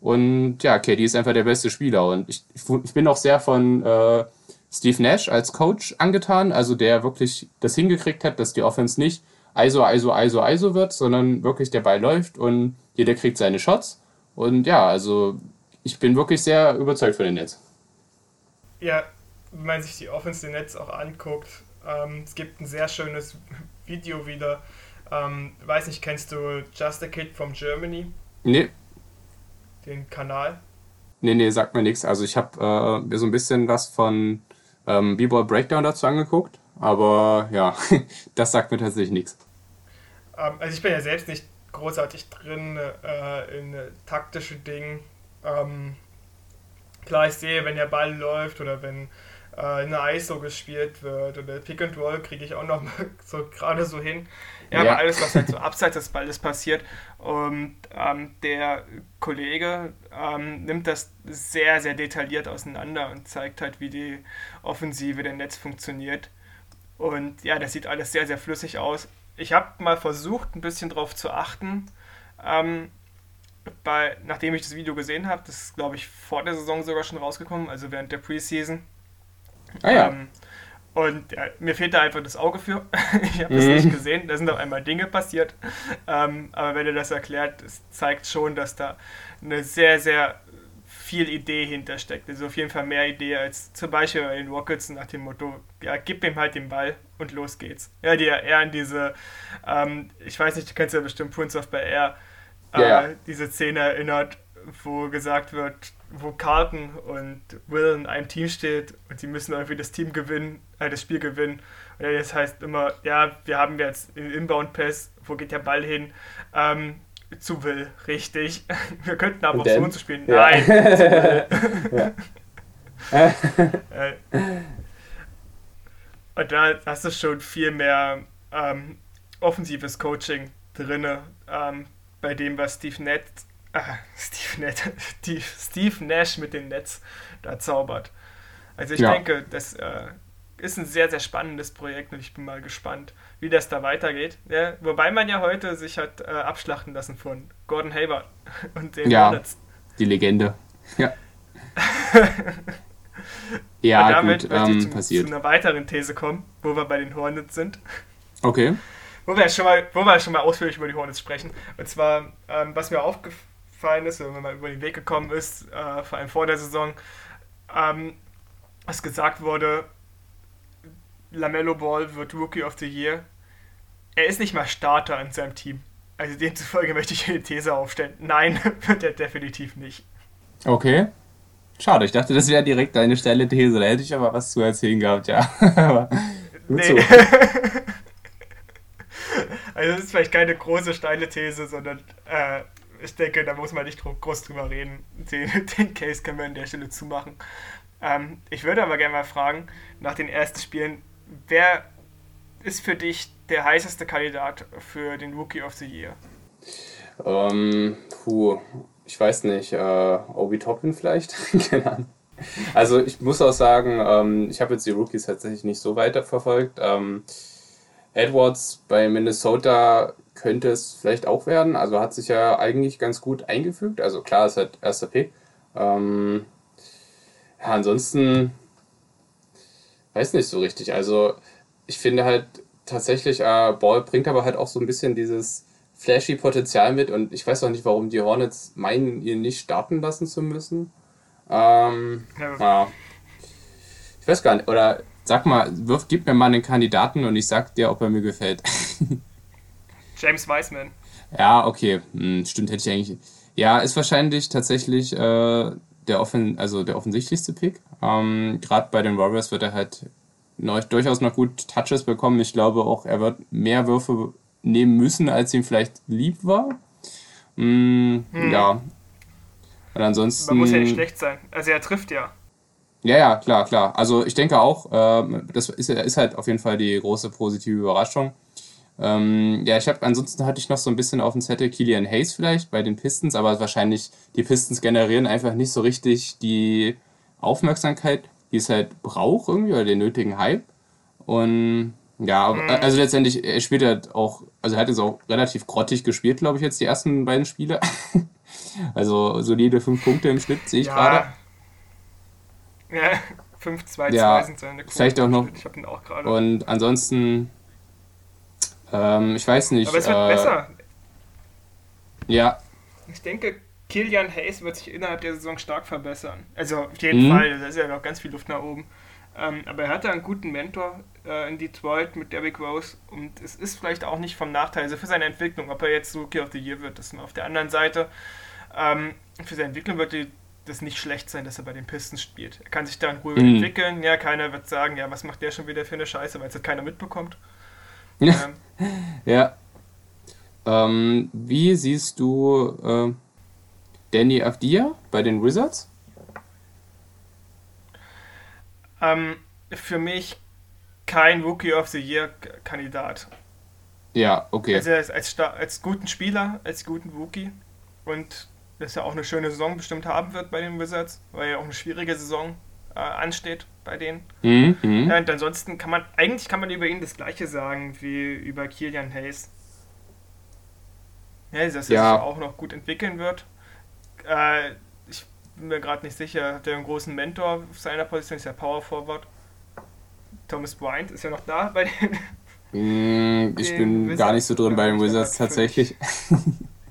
Und ja, KD ist einfach der beste Spieler. Und ich, ich bin auch sehr von äh, Steve Nash als Coach angetan, also der wirklich das hingekriegt hat, dass die Offense nicht ISO, ISO, ISO, ISO wird, sondern wirklich der Ball läuft und jeder kriegt seine Shots. Und ja, also ich bin wirklich sehr überzeugt von den Nets. Ja, wenn man sich die Offense der Nets auch anguckt, ähm, es gibt ein sehr schönes Video wieder. Ähm, weiß nicht, kennst du Just a Kid from Germany? Nee. Den Kanal? Nee, nee, sagt mir nichts. Also ich habe äh, mir so ein bisschen was von ähm, B-Ball Breakdown dazu angeguckt, aber ja, das sagt mir tatsächlich nichts. Ähm, also ich bin ja selbst nicht großartig drin äh, in taktische Dinge. Ähm, klar, ich sehe, wenn der Ball läuft oder wenn äh, eine ISO gespielt wird oder Pick and Roll kriege ich auch noch mal so gerade so hin. Ja, ja, aber alles, was halt so abseits des Balles passiert. Und ähm, der Kollege ähm, nimmt das sehr, sehr detailliert auseinander und zeigt halt, wie die Offensive der Netz funktioniert. Und ja, das sieht alles sehr, sehr flüssig aus ich habe mal versucht, ein bisschen drauf zu achten. Ähm, bei, nachdem ich das Video gesehen habe, das ist, glaube ich, vor der Saison sogar schon rausgekommen, also während der Preseason. Ah ja. Ähm, und ja, mir fehlt da einfach das Auge für. ich habe das mhm. nicht gesehen. Da sind auf einmal Dinge passiert. Ähm, aber wenn er das erklärt, es zeigt schon, dass da eine sehr, sehr viel Idee hintersteckt. Also auf jeden Fall mehr Idee als zum Beispiel bei den Rockets nach dem Motto, ja, gib ihm halt den Ball und los geht's. Ja, die ja eher an diese, ähm, ich weiß nicht, du kennst ja bestimmt Prince of Bel Air, äh, ja. diese Szene erinnert, wo gesagt wird, wo Carlton und Will in einem Team steht und sie müssen irgendwie das Team gewinnen, äh, das Spiel gewinnen. Und das heißt immer, ja, wir haben jetzt den Inbound-Pass, wo geht der Ball hin? Ähm, zu Will, richtig. Wir könnten aber auch so zu spielen. Ja. Nein. Äh, und da hast du schon viel mehr ähm, offensives Coaching drin, ähm, bei dem, was Steve Nett, äh, Steve Nett, Steve Nash mit den Nets da zaubert. Also ich ja. denke, das äh, ist ein sehr, sehr spannendes Projekt und ich bin mal gespannt, wie das da weitergeht. Ja, wobei man ja heute sich hat äh, abschlachten lassen von Gordon Hayward und den ja, Hornets. Die Legende. Ja. ja, damit gut, möchte ich ähm, zu, zu einer weiteren These kommen, wo wir bei den Hornets sind. Okay. Wo wir schon mal, wo wir schon mal ausführlich über die Hornets sprechen. Und zwar, ähm, was mir aufgefallen ist, wenn man mal über den Weg gekommen ist, äh, vor allem vor der Saison, ähm, was gesagt wurde, Lamello Ball wird Rookie of the Year. Er ist nicht mal Starter in seinem Team. Also demzufolge möchte ich eine These aufstellen. Nein, wird er definitiv nicht. Okay. Schade, ich dachte, das wäre direkt eine steile These. Da hätte ich aber was zu erzählen gehabt, ja. nee. So. also es ist vielleicht keine große steile These, sondern äh, ich denke, da muss man nicht groß drüber reden. Den, den Case können wir an der Stelle zumachen. Ähm, ich würde aber gerne mal fragen, nach den ersten Spielen, wer ist für dich der heißeste Kandidat für den Rookie of the Year? Ähm, puh, ich weiß nicht, äh, Obi Toppin vielleicht? Also ich muss auch sagen, ähm, ich habe jetzt die Rookies tatsächlich nicht so weiter verfolgt. Ähm, Edwards bei Minnesota könnte es vielleicht auch werden. Also hat sich ja eigentlich ganz gut eingefügt. Also klar, ist halt erster Pick. Ähm, ja, ansonsten weiß nicht so richtig. Also ich finde halt tatsächlich, äh, Ball bringt aber halt auch so ein bisschen dieses flashy Potenzial mit und ich weiß auch nicht, warum die Hornets meinen, ihn nicht starten lassen zu müssen. Ähm, ja. ja. Ich weiß gar nicht, oder sag mal, wirf, gib mir mal einen Kandidaten und ich sag dir, ob er mir gefällt. James Wiseman. Ja, okay, hm, stimmt, hätte ich eigentlich. Ja, ist wahrscheinlich tatsächlich äh, der, offen, also der offensichtlichste Pick. Ähm, Gerade bei den Warriors wird er halt noch, durchaus noch gut Touches bekommen. Ich glaube auch, er wird mehr Würfe nehmen müssen, als ihm vielleicht lieb war. Mm, hm. Ja. Und ansonsten. Man muss ja nicht schlecht sein. Also er trifft ja. Ja, ja, klar, klar. Also ich denke auch, äh, das ist, ist halt auf jeden Fall die große positive Überraschung. Ähm, ja, ich habe ansonsten hatte ich noch so ein bisschen auf dem Zettel Killian Hayes vielleicht bei den Pistons, aber wahrscheinlich die Pistons generieren einfach nicht so richtig die Aufmerksamkeit, die es halt braucht irgendwie oder den nötigen Hype. Und ja, mhm. also letztendlich, er spielt halt auch, also er hat jetzt auch relativ grottig gespielt, glaube ich, jetzt die ersten beiden Spiele. also solide fünf Punkte im Schnitt, sehe ich ja. gerade. Ja, 5, 2, 2 sind seine Quote. Vielleicht auch noch. Ich habe ihn auch gerade. Und ansonsten, ähm, ich weiß nicht. Aber es wird äh, besser. Ja. Ich denke, Kilian Hayes wird sich innerhalb der Saison stark verbessern. Also auf jeden mhm. Fall, da ist ja noch ganz viel Luft nach oben. Ähm, aber er hatte einen guten Mentor äh, in Detroit mit Derrick Rose und es ist vielleicht auch nicht vom Nachteil, also für seine Entwicklung, ob er jetzt Rookie of the Year wird, das ist mal auf der anderen Seite. Ähm, für seine Entwicklung wird das nicht schlecht sein, dass er bei den Pistons spielt. Er kann sich da in Ruhe mhm. entwickeln. Ja, keiner wird sagen, ja, was macht der schon wieder für eine Scheiße, weil es keiner mitbekommt. Ja. Ja. Ähm, wie siehst du äh, Danny Avdia bei den Wizards? Ähm, für mich kein Rookie of the Year Kandidat. Ja, okay. Also als, als, als guten Spieler, als guten Rookie und dass er auch eine schöne Saison bestimmt haben wird bei den Wizards, weil ja auch eine schwierige Saison äh, ansteht bei denen. Mhm, mhm. ja, und ansonsten kann man, eigentlich kann man über ihn das gleiche sagen wie über Kilian Hayes. Ja, dass er ja. sich auch noch gut entwickeln wird. Äh, ich bin mir gerade nicht sicher, hat er einen großen Mentor auf seiner Position, ist ja Power Forward. Thomas Bryant ist ja noch da bei den. Mm, ich den bin Wizards. gar nicht so drin bei den Wizards tatsächlich.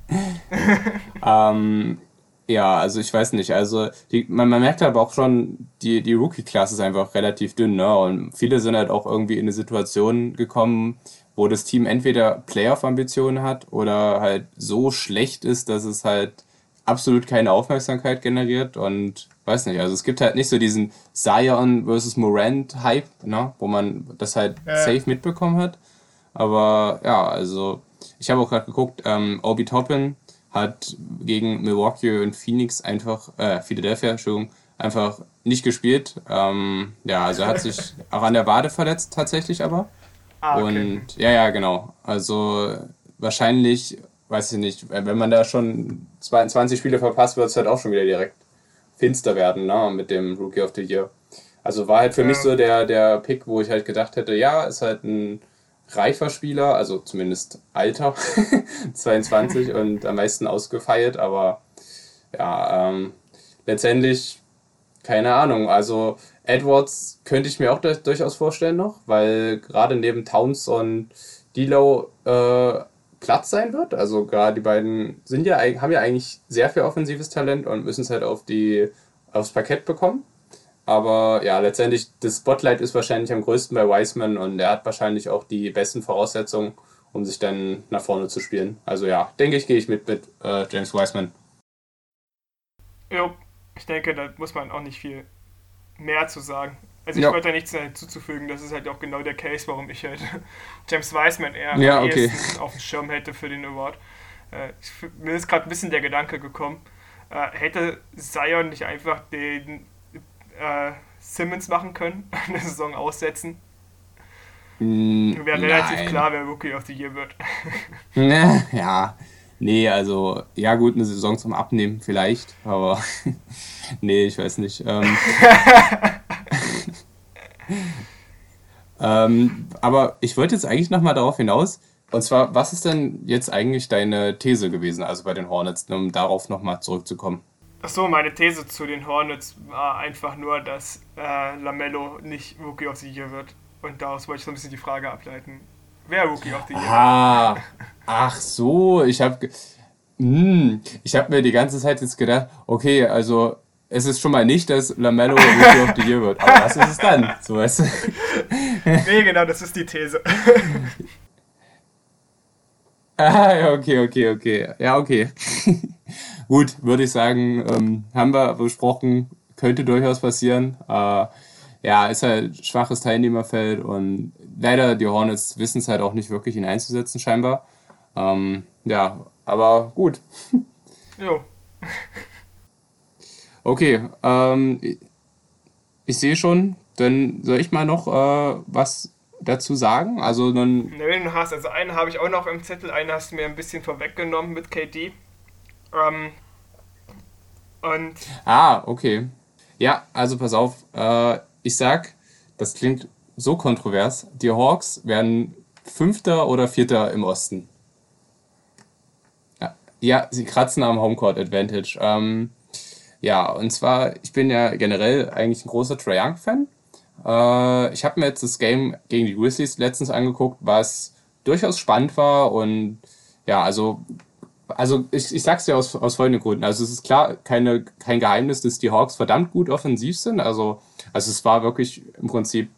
ähm, ja, also ich weiß nicht. Also die, man, man merkt aber auch schon, die, die Rookie-Klasse ist einfach relativ dünn. Ne? Und viele sind halt auch irgendwie in eine Situation gekommen, wo das Team entweder Playoff-Ambitionen hat oder halt so schlecht ist, dass es halt absolut keine Aufmerksamkeit generiert und weiß nicht, also es gibt halt nicht so diesen Zion versus Morant Hype, ne, wo man das halt ja. safe mitbekommen hat. Aber ja, also ich habe auch gerade geguckt, ähm, Obi Toppin hat gegen Milwaukee und Phoenix einfach, äh, Philadelphia, Entschuldigung, einfach nicht gespielt. Ähm, ja, also er hat sich auch an der Wade verletzt tatsächlich aber. Ah, okay. Und ja, ja, genau. Also wahrscheinlich weiß ich nicht, wenn man da schon 20 Spiele verpasst, wird es halt auch schon wieder direkt finster werden, ne, mit dem Rookie of the Year. Also war halt für ja. mich so der, der Pick, wo ich halt gedacht hätte, ja, ist halt ein reifer Spieler, also zumindest Alter, 22 und am meisten ausgefeilt, aber ja, ähm, letztendlich keine Ahnung. Also Edwards könnte ich mir auch durchaus vorstellen noch, weil gerade neben Towns und Dilo äh, Platz sein wird. Also gerade die beiden sind ja, haben ja eigentlich sehr viel offensives Talent und müssen es halt auf die, aufs Parkett bekommen. Aber ja, letztendlich, das Spotlight ist wahrscheinlich am größten bei Wiseman und er hat wahrscheinlich auch die besten Voraussetzungen, um sich dann nach vorne zu spielen. Also ja, denke ich, gehe ich mit mit äh, James Wiseman. Ja, ich denke, da muss man auch nicht viel mehr zu sagen. Also ich ja. wollte da nichts hinzuzufügen, das ist halt auch genau der Case, warum ich halt James Wiseman eher ja, okay. auf dem Schirm hätte für den Award. Äh, ich, mir ist gerade ein bisschen der Gedanke gekommen, äh, hätte Zion nicht einfach den äh, Simmons machen können, eine Saison aussetzen. Mm, Wäre relativ klar, wer Rookie of the Year wird. Ne, ja. Nee, also, ja gut, eine Saison zum Abnehmen vielleicht, aber nee, ich weiß nicht. Ähm, ähm, aber ich wollte jetzt eigentlich nochmal darauf hinaus, und zwar, was ist denn jetzt eigentlich deine These gewesen, also bei den Hornets, um darauf nochmal zurückzukommen? Achso, meine These zu den Hornets war einfach nur, dass äh, Lamello nicht Rookie of the Year wird. Und daraus wollte ich so ein bisschen die Frage ableiten. Wer Rookie of the Year? Ah, ach so, ich habe hm, ich habe mir die ganze Zeit jetzt gedacht, okay, also es ist schon mal nicht, dass Lamello Rookie of the Year wird, aber was ist es dann? So weißt du? Nee, genau, das ist die These. Ah, ja, okay, okay, okay. Ja, okay. Gut, würde ich sagen, ähm, haben wir besprochen, könnte durchaus passieren. Äh, ja, ist halt schwaches Teilnehmerfeld und leider die Hornets wissen es halt auch nicht wirklich, ihn einzusetzen, scheinbar. Ähm, ja, aber gut. Jo. Okay, ähm, ich, sehe schon, dann soll ich mal noch äh, was dazu sagen? Also dann Nö, du hast, also einen habe ich auch noch im Zettel, einen hast du mir ein bisschen vorweggenommen mit KD. Ähm, und Ah, okay. Ja, also pass auf. Äh, ich sag, das klingt so kontrovers. Die Hawks werden Fünfter oder Vierter im Osten. Ja, ja sie kratzen am Homecourt Advantage. Ähm, ja, und zwar, ich bin ja generell eigentlich ein großer Trae Young-Fan. Äh, ich habe mir jetzt das Game gegen die Grizzlies letztens angeguckt, was durchaus spannend war und ja, also also ich, ich sag's dir aus, aus folgenden Gründen. Also es ist klar keine, kein Geheimnis, dass die Hawks verdammt gut offensiv sind. Also, also es war wirklich im Prinzip,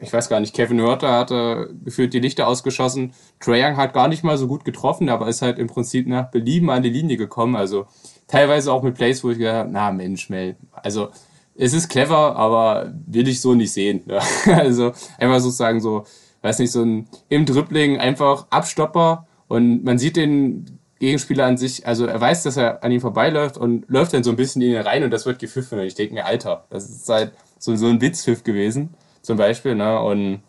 ich weiß gar nicht, Kevin Hörter hatte gefühlt die Lichter ausgeschossen. Trae Young hat gar nicht mal so gut getroffen, aber ist halt im Prinzip nach Belieben an die Linie gekommen. Also teilweise auch mit Plays, wo ich gedacht habe, na Mensch, Mel. Also es ist clever, aber will ich so nicht sehen. Ne? Also einfach sozusagen so, weiß nicht, so ein im Dribbling einfach Abstopper und man sieht den Gegenspieler an sich, also er weiß, dass er an ihm vorbeiläuft und läuft dann so ein bisschen in ihn rein und das wird gepfiffen. Und ich denke mir, Alter, das ist halt so, so ein Witzpfiff gewesen, zum Beispiel. Ne? Und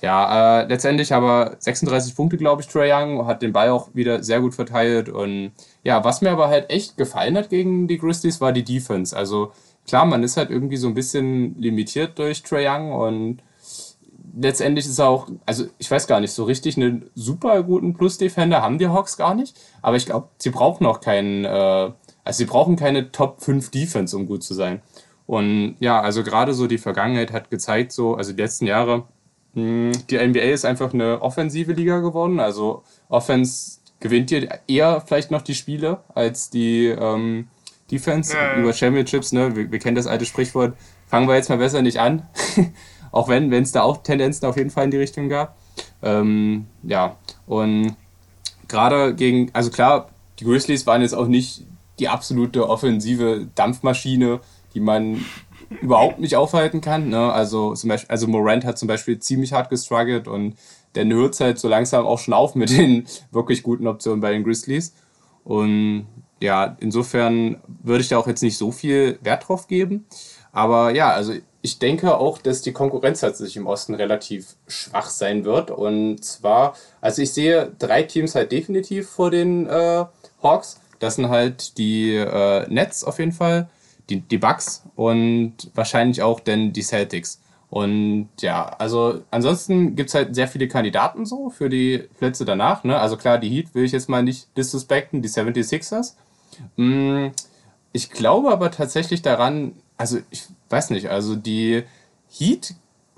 ja, äh, letztendlich aber 36 Punkte, glaube ich, Trae Young, hat den Ball auch wieder sehr gut verteilt. Und ja, was mir aber halt echt gefallen hat gegen die Grizzlies, war die Defense. Also klar, man ist halt irgendwie so ein bisschen limitiert durch Trae Young und letztendlich ist er auch, also ich weiß gar nicht, so richtig einen super guten Plus-Defender haben die Hawks gar nicht, aber ich glaube, sie brauchen auch keinen, äh, also sie brauchen keine Top 5 Defense, um gut zu sein. Und ja, also gerade so die Vergangenheit hat gezeigt, so, also die letzten Jahre, mh, die NBA ist einfach eine offensive Liga geworden, also Offense gewinnt ihr eher vielleicht noch die Spiele als die ähm, Defense Ja, ja. über Championships, ne? Wir, wir kennen das alte Sprichwort, fangen wir jetzt mal besser nicht an. auch wenn es da auch Tendenzen auf jeden Fall in die Richtung gab. Ähm, ja, und gerade gegen, also klar, die Grizzlies waren jetzt auch nicht die absolute offensive Dampfmaschine, die man überhaupt nicht aufhalten kann. Ne? Also zum Beispiel, also Morant hat zum Beispiel ziemlich hart gestruggelt und dann hört es halt so langsam auch schon auf mit den wirklich guten Optionen bei den Grizzlies. Und ja, insofern würde ich da auch jetzt nicht so viel Wert drauf geben. Aber ja, also ich denke auch, dass die Konkurrenz tatsächlich im Osten relativ schwach sein wird. Und zwar, also ich sehe drei Teams halt definitiv vor den äh, Hawks. Das sind halt die äh, Nets auf jeden Fall, die, die Bucks und wahrscheinlich auch dann die Celtics. Und ja, also ansonsten gibt's halt sehr viele Kandidaten so für die Plätze danach. Ne? Also klar, die Heat will ich jetzt mal nicht disrespekten, die 76ers. Mm, ich glaube aber tatsächlich daran, also ich weiß nicht, also die Heat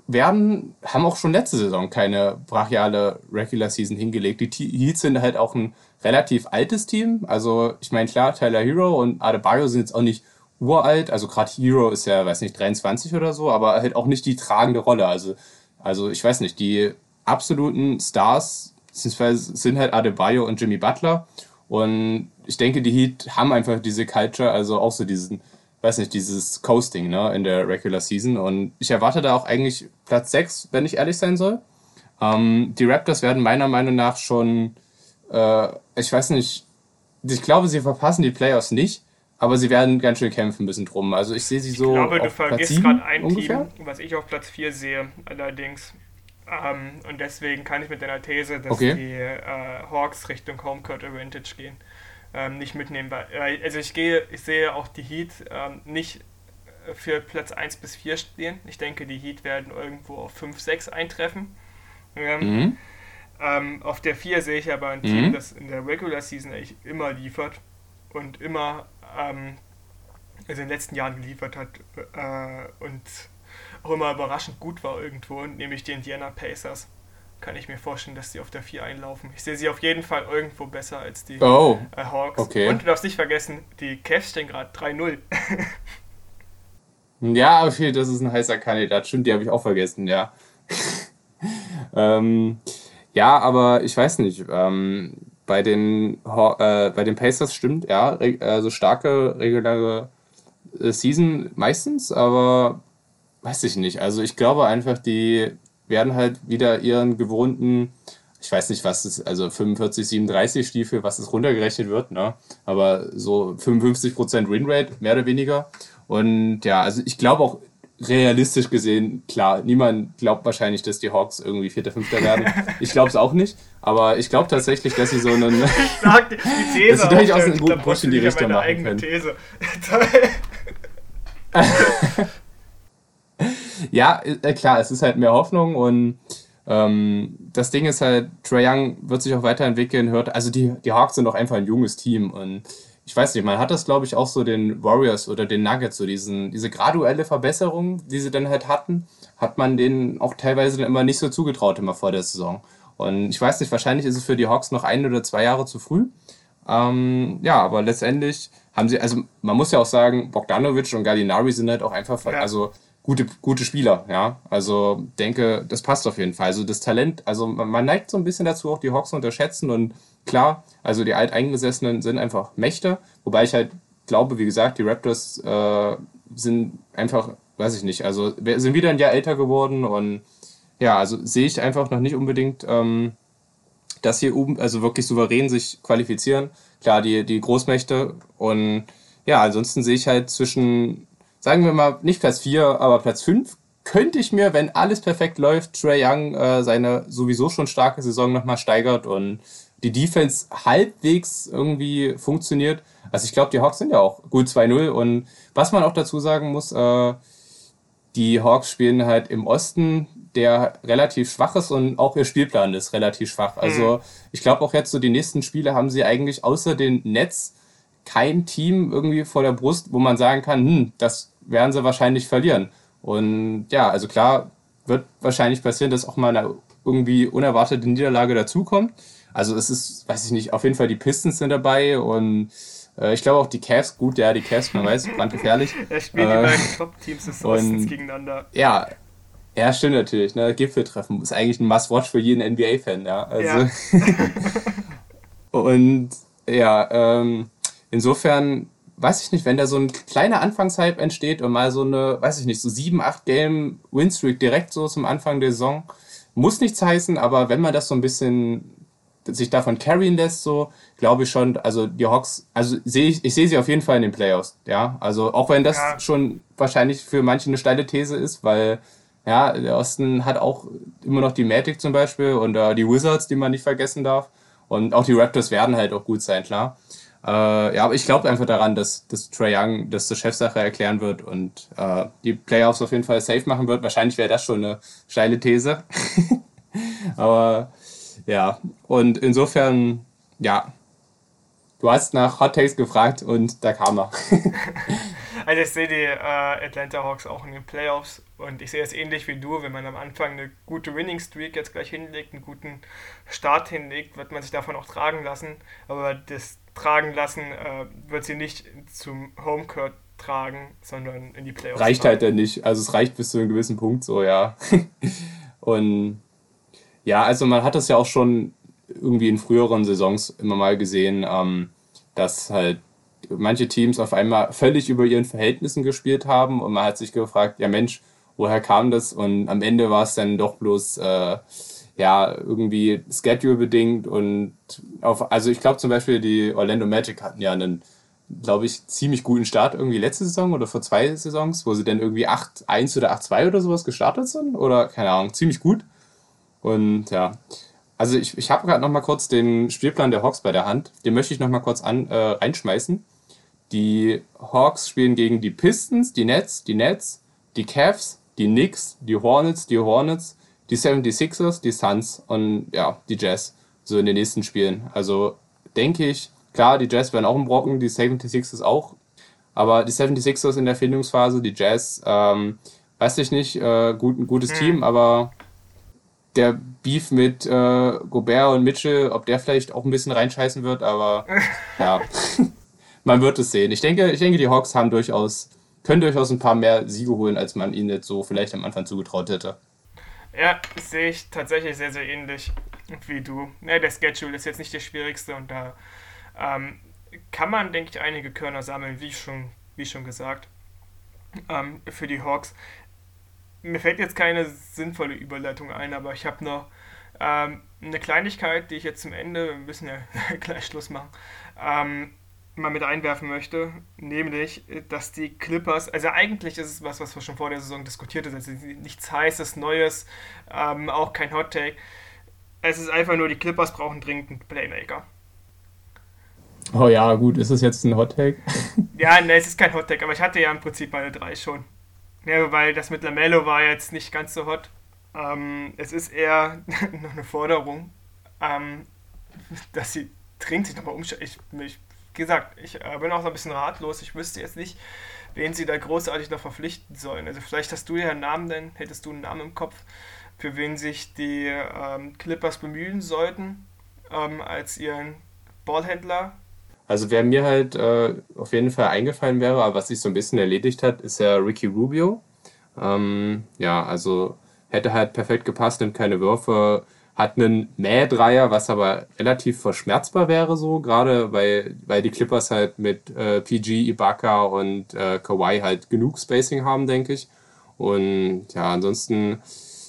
werden, haben auch schon letzte Saison keine brachiale Regular Season hingelegt. Die Heat sind halt auch ein relativ altes Team. Also ich meine, klar, Tyler Hero und Adebayo sind jetzt auch nicht uralt. Also gerade Hero ist ja, weiß nicht, 23 oder so, aber halt auch nicht die tragende Rolle. Also, also ich weiß nicht, die absoluten Stars sind halt Adebayo und Jimmy Butler. Und ich denke, die Heat haben einfach diese Culture, also auch so diesen, weiß nicht, dieses Coasting ne, in der Regular Season. Und ich erwarte da auch eigentlich Platz 6, wenn ich ehrlich sein soll. Ähm, die Raptors werden meiner Meinung nach schon, äh, ich weiß nicht, ich glaube, sie verpassen die Playoffs nicht, aber sie werden ganz schön kämpfen müssen drum. Also ich sehe sie so. Ich glaube, du vergisst gerade ein ungefähr? Team, was ich auf Platz 4 sehe, allerdings. Ähm, und deswegen kann ich mit deiner These, dass okay. die äh, Hawks Richtung Homecourt Advantage gehen, ähm, nicht mitnehmen. Weil, also ich gehe, ich sehe auch die Heat ähm, nicht für Platz 1 bis 4 stehen. Ich denke, die Heat werden irgendwo auf 5, 6 eintreffen. Ähm, mhm. Ähm, auf der 4 sehe ich aber ein Team, mhm. das in der Regular Season eigentlich immer liefert und immer also in den letzten Jahren geliefert hat äh, und auch immer überraschend gut war irgendwo, nämlich die Indiana Pacers. Kann ich mir vorstellen, dass sie auf der 4 einlaufen. Ich sehe sie auf jeden Fall irgendwo besser als die oh, äh, Hawks. Okay. Und du darfst nicht vergessen, die Cavs stehen gerade 3-0. ja, okay, das ist ein heißer Kandidat. Stimmt, die habe ich auch vergessen, ja. ähm, ja, aber ich weiß nicht. Ähm, bei den, äh, bei den Pacers stimmt, ja, also starke, reguläre äh, Season meistens, aber weiß ich nicht. Also ich glaube einfach, die werden halt wieder ihren gewohnten, ich weiß nicht, was es, also 45, 37 Stiefel, was es runtergerechnet wird, ne? Aber so 55% Winrate, mehr oder weniger. Und ja, also ich glaube auch realistisch gesehen, klar, niemand glaubt wahrscheinlich, dass die Hawks irgendwie Vierter, Fünfter werden. Ich glaube es auch nicht, aber ich glaube tatsächlich, dass sie so einen. ich sag die These. dass sie durchaus einen guten Push in die Richtung machen können. These. Ja, äh, klar, es ist halt mehr Hoffnung und ähm, das Ding ist halt, Trae Young wird sich auch weiterentwickeln, hört, also die, die Hawks sind doch einfach ein junges Team und ich weiß nicht, man hat das, glaube ich, auch so den Warriors oder den Nuggets, so diesen, diese graduelle Verbesserung, die sie dann halt hatten, hat man denen auch teilweise dann immer nicht so zugetraut, immer vor der Saison. Und ich weiß nicht, wahrscheinlich ist es für die Hawks noch ein oder zwei Jahre zu früh. Ähm, ja, aber letztendlich haben sie, also man muss ja auch sagen, Bogdanovic und Gallinari sind halt auch einfach, ja. also gute, gute Spieler, ja. Also denke, das passt auf jeden Fall. Also das Talent, also man, neigt so ein bisschen dazu, auch die Hawks zu unterschätzen und klar, also die Alteingesessenen sind einfach Mächte, wobei ich halt glaube, wie gesagt, die Raptors äh, sind einfach, weiß ich nicht, also sind wieder ein Jahr älter geworden und ja, also sehe ich einfach noch nicht unbedingt, ähm, dass hier oben, also wirklich souverän sich qualifizieren. Klar, die, die Großmächte und ja, ansonsten sehe ich halt zwischen, sagen wir mal, nicht Platz 4, aber Platz 5 könnte ich mir, wenn alles perfekt läuft, Trey Young äh, seine sowieso schon starke Saison nochmal steigert und die Defense halbwegs irgendwie funktioniert. Also ich glaube, die Hawks sind ja auch gut 2-0 und was man auch dazu sagen muss, äh, die Hawks spielen halt im Osten, der relativ schwach ist und auch ihr Spielplan ist relativ schwach. Also mhm. ich glaube auch jetzt so die nächsten Spiele haben sie eigentlich außer den Nets kein Team irgendwie vor der Brust, wo man sagen kann, hm, das werden sie wahrscheinlich verlieren. Und ja, also klar wird wahrscheinlich passieren, dass auch mal eine irgendwie unerwartete Niederlage dazukommt. Also es ist, weiß ich nicht, auf jeden Fall die Pistons sind dabei und äh, ich glaube auch die Cavs, gut, ja, die Cavs, man weiß, brandgefährlich. er spielt äh, die beiden Top-Teams des Ostens gegeneinander. Ja, ja, stimmt natürlich. Ne? Gipfeltreffen ist eigentlich ein Must-Watch für jeden NBA-Fan, ja. Also ja. und ja, ähm, insofern weiß ich nicht, wenn da so ein kleiner Anfangshype entsteht und mal so eine, weiß ich nicht, so sieben, acht Game Winstreak direkt so zum Anfang der Saison, muss nichts heißen, aber wenn man das so ein bisschen sich davon carryen lässt, so glaube ich schon, also die Hawks, also sehe ich, ich sehe sie auf jeden Fall in den Playoffs, ja. Also auch wenn das ja. schon wahrscheinlich für manche eine steile These ist, weil ja, der Osten hat auch immer noch die Magic zum Beispiel und äh, die Wizards, die man nicht vergessen darf. Und auch die Raptors werden halt auch gut sein, klar. Äh, ja, aber ich glaube einfach daran, dass, dass Trae Young das zur Chefsache erklären wird und äh, die Playoffs auf jeden Fall safe machen wird. Wahrscheinlich wäre das schon eine steile These. aber ja, und insofern, ja, du hast nach Hot Takes gefragt und da kam er. also ich sehe die äh, Atlanta Hawks auch in den Playoffs und ich sehe es ähnlich wie du, wenn man am Anfang eine gute Winning Streak jetzt gleich hinlegt, einen guten Start hinlegt, wird man sich davon auch tragen lassen, aber das tragen lassen äh, wird sie nicht zum Homecourt tragen, sondern in die Playoffs. Reicht halt dann nicht, also es reicht bis zu einem gewissen Punkt so, ja. und ja, also man hat das ja auch schon irgendwie in früheren Saisons immer mal gesehen, ähm, dass halt manche Teams auf einmal völlig über ihren Verhältnissen gespielt haben und man hat sich gefragt, ja Mensch, woher kam das? Und am Ende war es dann doch bloß äh, ja irgendwie Schedule bedingt und auf, also ich glaube zum Beispiel die Orlando Magic hatten ja einen glaube ich, ziemlich guten Start irgendwie letzte Saison oder vor zwei Saisons, wo sie dann irgendwie 8-1 oder 8-2 oder sowas gestartet sind. Oder keine Ahnung, ziemlich gut. Und ja, also ich, ich habe gerade noch mal kurz den Spielplan der Hawks bei der Hand. Den möchte ich noch mal kurz an, äh, reinschmeißen. Die Hawks spielen gegen die Pistons, die Nets, die Nets, die Cavs, die Knicks, die Hornets, die Hornets, die 76ers, die Suns und ja, die Jazz so in den nächsten Spielen. Also denke ich, klar, die Jazz werden auch ein Brocken, die 76ers auch, aber die 76ers in der Findungsphase, die Jazz, ähm, weiß ich nicht, äh, gut, ein gutes hm. Team, aber der Beef mit äh, Gobert und Mitchell, ob der vielleicht auch ein bisschen reinscheißen wird, aber ja, man wird es sehen. Ich denke, ich denke, die Hawks haben durchaus, können durchaus ein paar mehr Siege holen, als man ihnen jetzt so vielleicht am Anfang zugetraut hätte. Ja, sehe ich tatsächlich sehr, sehr ähnlich wie du. Ja, der Schedule ist jetzt nicht der schwierigste und da ähm, kann man, denke ich, einige Körner sammeln, wie schon, wie schon gesagt, ähm, für die Hawks mir fällt jetzt keine sinnvolle Überleitung ein, aber ich habe noch ähm, eine Kleinigkeit, die ich jetzt zum Ende, wir müssen ja gleich Schluss machen, ähm, mal mit einwerfen möchte, nämlich, dass die Clippers, also eigentlich ist es was, was wir schon vor der Saison diskutiert haben, also nichts Heißes, Neues, ähm, auch kein Hot Take. Es ist einfach nur, die Clippers brauchen dringend einen Playmaker. Oh ja, gut, ist es jetzt ein Hot Take? ja, ne, es ist kein Hot Take, aber ich hatte ja im Prinzip meine drei schon. Ja, weil das mit Lamello war jetzt nicht ganz so hot. Ähm, es ist eher noch eine Forderung, ähm, dass sie dringend sich nochmal umstellen. Ich, ich, gesagt, ich äh, bin auch so ein bisschen ratlos. Ich wüsste jetzt nicht, wen sie da großartig noch verpflichten sollen. Also vielleicht hast du ja einen Namen, denn hättest du einen Namen im Kopf, für wen sich die ähm, Clippers bemühen sollten ähm, als ihren Ballhändler also wer mir halt äh, auf jeden Fall eingefallen wäre, aber was sich so ein bisschen erledigt hat, ist ja Ricky Rubio. Ähm, ja, also hätte halt perfekt gepasst, nimmt keine Würfe, hat einen Mähdreier, was aber relativ verschmerzbar wäre so, gerade weil, weil die Clippers halt mit äh, PG, Ibaka und äh, Kawhi halt genug Spacing haben, denke ich. Und ja, ansonsten,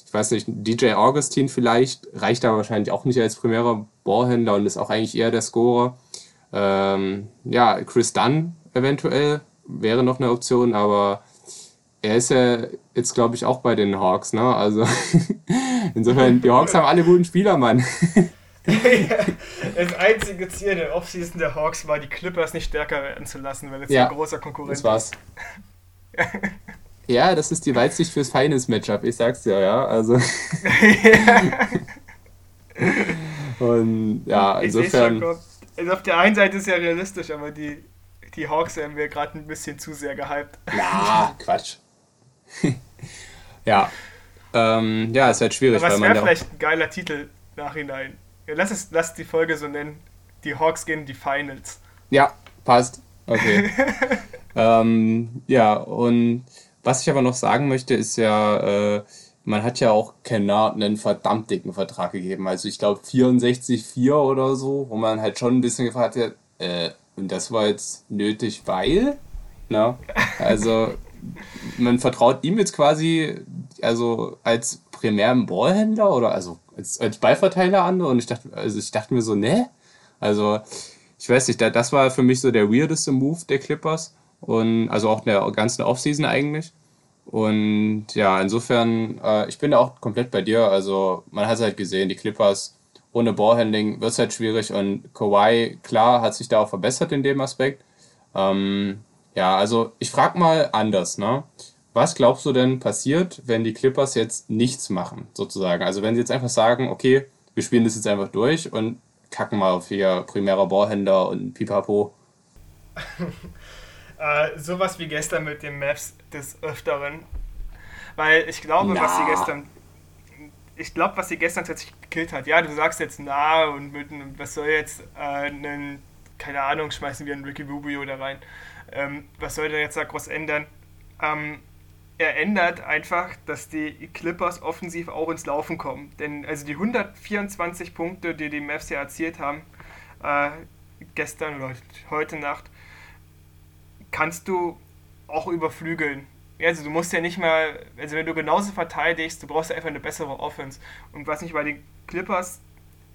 ich weiß nicht, DJ Augustin vielleicht, reicht aber wahrscheinlich auch nicht als primärer Ballhändler und ist auch eigentlich eher der Scorer. Ähm, ja, Chris Dunn eventuell wäre noch eine Option, aber er ist ja jetzt, glaube ich, auch bei den Hawks, ne? Also insofern, die Hawks haben alle guten Spieler, Mann. das einzige Ziel der Offseason der Hawks war, die Clippers nicht stärker werden zu lassen, weil jetzt ja, ein großer Konkurrent das war's. ja, das ist die Weitsicht fürs Finals-Matchup, ich sag's dir, ja. Also. Und ja, insofern. Also auf der einen Seite ist ja realistisch, aber die, die Hawks haben wir gerade ein bisschen zu sehr gehypt. Na, Quatsch. ja. Ähm, ja, ist halt schwierig. Aber es wäre vielleicht ein geiler Titel nachhinein. Ja, lass, es, lass die Folge so nennen. Die Hawks gehen in die Finals. Ja, passt. Okay. ähm, ja, und was ich aber noch sagen möchte, ist ja, äh, man hat ja auch Kennard einen verdammt dicken Vertrag gegeben. Also ich glaube 64,4 oder so, wo man halt schon ein bisschen gefragt hat, äh, und das war jetzt nötig, weil, na, also man vertraut ihm jetzt quasi, also als primären Ballhändler oder also als, als Ballverteiler an und ich dachte, also ich dachte mir so, ne? Also ich weiß nicht, das war für mich so der weirdeste Move der Clippers und also auch der ganzen Offseason eigentlich. Und ja, insofern, äh, ich bin da auch komplett bei dir. Also man hat es halt gesehen, die Clippers ohne Ballhandling wird es halt schwierig und Kawhi, klar, hat sich da auch verbessert in dem Aspekt. Ähm, ja, also ich frage mal anders, ne? Was glaubst du denn passiert, wenn die Clippers jetzt nichts machen, sozusagen? Also wenn sie jetzt einfach sagen, okay, wir spielen das jetzt einfach durch und kacken mal auf hier primärer Ballhändler und pipapo. Äh, sowas wie gestern mit den Maps des Öfteren. Weil ich glaube, na. was sie gestern. Ich glaube, was sie gestern tatsächlich gekillt hat. Ja, du sagst jetzt na und mit, was soll jetzt äh, einen, keine Ahnung, schmeißen wir einen Ricky Rubio da rein. Ähm, was soll der jetzt da groß ändern? Ähm, er ändert einfach, dass die Clippers offensiv auch ins Laufen kommen. Denn also die 124 Punkte, die die Mavs ja erzielt haben, äh, gestern oder heute Nacht, kannst du auch überflügeln. Also du musst ja nicht mal, also wenn du genauso verteidigst, du brauchst ja einfach eine bessere Offense. Und was mich bei den Clippers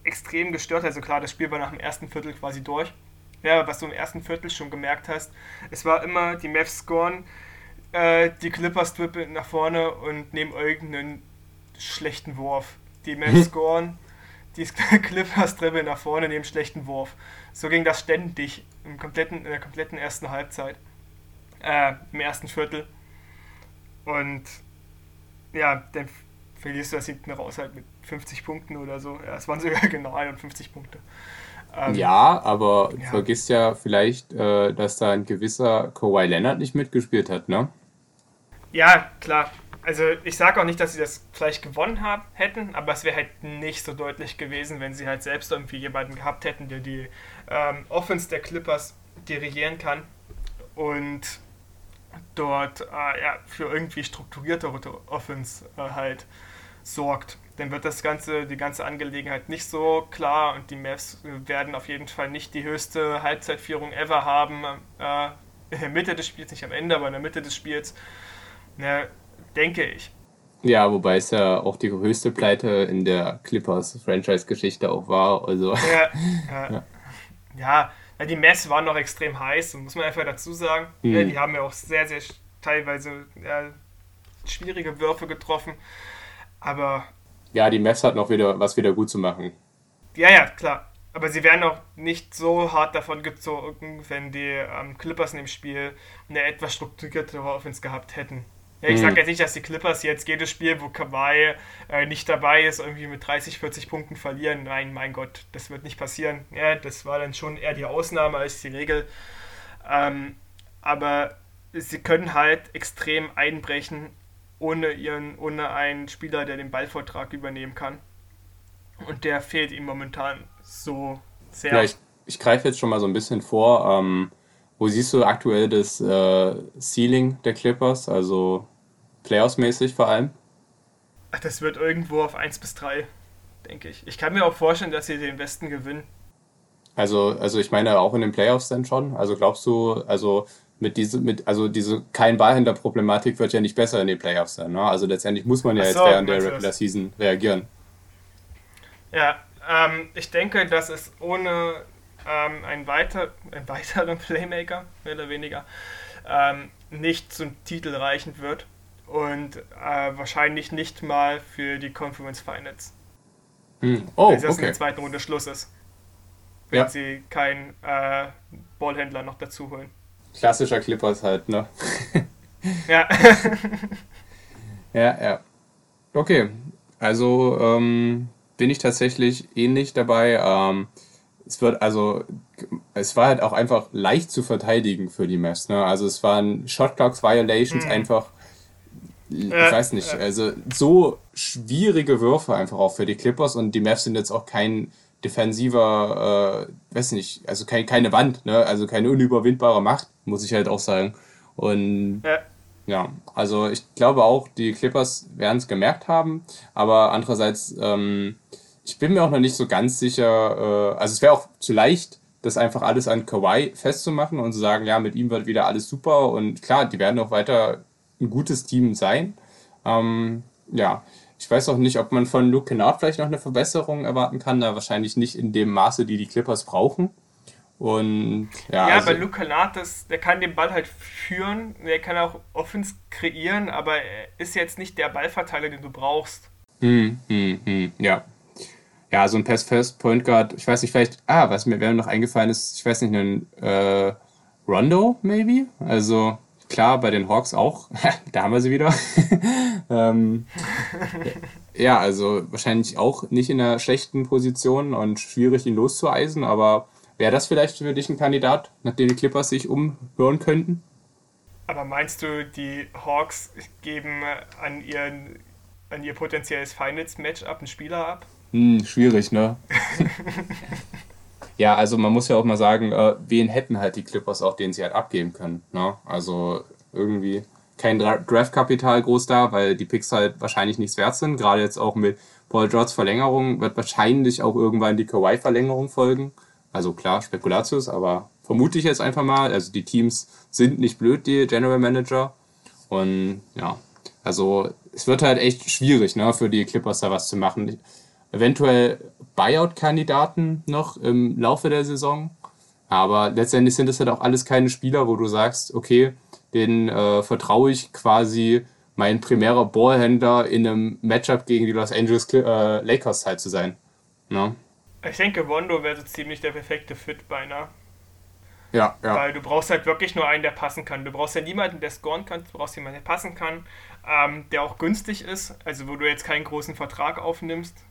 extrem gestört hat, also klar, das Spiel war nach dem ersten Viertel quasi durch, ja, was du im ersten Viertel schon gemerkt hast, es war immer, die Mavs scoren, äh, die Clippers trippeln nach vorne und nehmen irgendeinen schlechten Wurf. Die Mavs scoren, die Clippers dribbeln nach vorne, nehmen schlechten Wurf. So ging das ständig im kompletten, in der kompletten ersten Halbzeit. Äh, im ersten Viertel. Und ja, dann verlierst du das hinten raus halt mit 50 Punkten oder so. Ja, es waren sogar genau 51 Punkte. Ähm, ja, aber ja. vergisst ja vielleicht, äh, dass da ein gewisser Kawhi Leonard nicht mitgespielt hat, ne? Ja, klar. Also ich sage auch nicht, dass sie das vielleicht gewonnen haben, hätten, aber es wäre halt nicht so deutlich gewesen, wenn sie halt selbst irgendwie jemanden gehabt hätten, der die ähm, Offense der Clippers dirigieren kann und dort äh, ja, für irgendwie strukturiertere Offense äh, halt sorgt. Dann wird das ganze, die ganze Angelegenheit nicht so klar und die Mavs werden auf jeden Fall nicht die höchste Halbzeitführung ever haben. Äh, in der Mitte des Spiels, nicht am Ende, aber in der Mitte des Spiels. Ja, denke ich. Ja, wobei es ja auch die höchste Pleite in der Clippers-Franchise-Geschichte auch war. Also. Ja, ja. ja, ja, die Mess waren noch extrem heiß, muss man einfach dazu sagen. Ja, die haben ja auch sehr, sehr teilweise schwierige Würfe getroffen. Aber. Ja, die Mess hat noch wieder was wieder gut zu machen. Ja, ja, klar. Aber sie wären auch nicht so hart davon gezogen, wenn die ähm, Clippers in dem Spiel eine etwas strukturiertere Offense gehabt hätten. Ja, ich mhm. sage jetzt nicht, dass die Clippers jetzt jedes Spiel, wo Kawhi äh, nicht dabei ist, irgendwie mit 30, 40 Punkten verlieren. Nein, mein Gott, das wird nicht passieren. Ja, das war dann schon eher die Ausnahme als die Regel. Ähm, aber sie können halt extrem einbrechen ohne, ihren, ohne einen Spieler, der den Ballvortrag übernehmen kann. Und der fehlt ihm momentan so sehr. Ja, ich, ich greife jetzt schon mal so ein bisschen vor. Ähm, wo siehst du aktuell das äh, Ceiling der Clippers, also Playoffs-mäßig vor allem? Ach, das wird irgendwo auf 1 bis 3, denke ich. Ich kann mir auch vorstellen, dass sie den Westen gewinnen. Also, also ich meine auch in den Playoffs dann schon. Also glaubst du, also mit diese, mit, also diese kein Ballhändler-Problematik wird ja nicht besser in den Playoffs sein. Ne? Also letztendlich muss man ja so, jetzt während der Regular Season reagieren. Ja, ähm, ich denke, dass es ohne ähm, ein, weiter, ein weiterer Playmaker, mehr oder weniger, ähm, nicht zum Titel reichen wird und äh, wahrscheinlich nicht mal für die Conference Finals. Hm. Oh, Wenn das okay. in der zweiten Runde Schluss ist. Wenn ja. sie keinen äh, Ballhändler noch dazu holen. Klassischer Clippers halt, ne? ja. ja, ja. Okay, also ähm, bin ich tatsächlich ähnlich dabei. Ähm, es wird also, es war halt auch einfach leicht zu verteidigen für die Mavs. Ne? Also es waren Shotclocks Violations mhm. einfach, ich ja, weiß nicht, ja. also so schwierige Würfe einfach auch für die Clippers und die Mavs sind jetzt auch kein defensiver, äh, weiß nicht, also kein, keine Wand, ne? also keine unüberwindbare Macht, muss ich halt auch sagen. Und ja. ja also ich glaube auch, die Clippers werden es gemerkt haben, aber andererseits, ähm, ich bin mir auch noch nicht so ganz sicher, äh, also es wäre auch zu leicht, das einfach alles an Kawhi festzumachen und zu sagen, ja, mit ihm wird wieder alles super und klar, die werden auch weiter ein gutes Team sein. Ähm, ja, ich weiß auch nicht, ob man von Luke Kennard vielleicht noch eine Verbesserung erwarten kann, da wahrscheinlich nicht in dem Maße, die die Clippers brauchen. Und ja, ja also, bei Luke Kennard, das, der kann den Ball halt führen, der kann auch Offense kreieren, aber er ist jetzt nicht der Ballverteiler, den du brauchst. Hm, hm, hm, ja, ja, so ein Pass-First Point Guard, ich weiß nicht, vielleicht, ah, was mir noch eingefallen ist, ich weiß nicht, ein äh, Rondo, maybe? Also, klar, bei den Hawks auch, da haben wir sie wieder. ähm, ja, also wahrscheinlich auch nicht in einer schlechten Position und schwierig, ihn loszueisen, aber wäre das vielleicht für dich ein Kandidat, nachdem die Clippers sich umhören könnten? Aber meinst du, die Hawks geben an, ihren, an ihr potenzielles Finals-Matchup einen Spieler ab? Hm, schwierig, ne? ja, also man muss ja auch mal sagen, äh, wen hätten halt die Clippers auch, den sie halt abgeben können. Ne? Also irgendwie kein Draftkapital groß da, weil die Picks halt wahrscheinlich nichts wert sind. Gerade jetzt auch mit Paul George Verlängerung wird wahrscheinlich auch irgendwann die Kawhi-Verlängerung folgen. Also klar, Spekulatius, aber vermute ich jetzt einfach mal. Also die Teams sind nicht blöd, die General Manager. Und ja, also es wird halt echt schwierig, ne, für die Clippers da was zu machen eventuell Buyout-Kandidaten noch im Laufe der Saison. Aber letztendlich sind es halt auch alles keine Spieler, wo du sagst, okay, den äh, vertraue ich quasi mein primärer Ballhändler in einem Matchup gegen die Los Angeles äh, Lakers halt zu sein. Ja. Ich denke, Wondo wäre so ziemlich der perfekte Fit beinahe. Ja, ja. Weil du brauchst halt wirklich nur einen, der passen kann. Du brauchst ja niemanden, der scoren kann, du brauchst jemanden, der passen kann, ähm, der auch günstig ist, also wo du jetzt keinen großen Vertrag aufnimmst,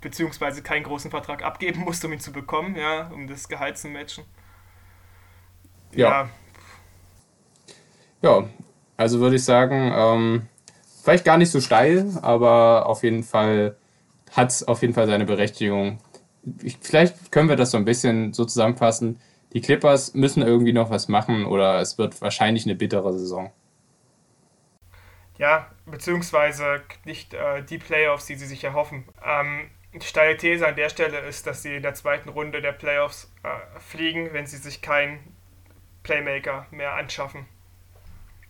beziehungsweise keinen großen Vertrag abgeben musst, um ihn zu bekommen, ja, um das Gehalt zu matchen. Ja. Ja, ja also würde ich sagen, ähm, vielleicht gar nicht so steil, aber auf jeden Fall hat es auf jeden Fall seine Berechtigung. Ich, vielleicht können wir das so ein bisschen so zusammenfassen die Clippers müssen irgendwie noch was machen oder es wird wahrscheinlich eine bittere Saison. Ja, beziehungsweise nicht äh, die Playoffs, die sie sich erhoffen. Ähm, die steile These an der Stelle ist, dass sie in der zweiten Runde der Playoffs äh, fliegen, wenn sie sich keinen Playmaker mehr anschaffen.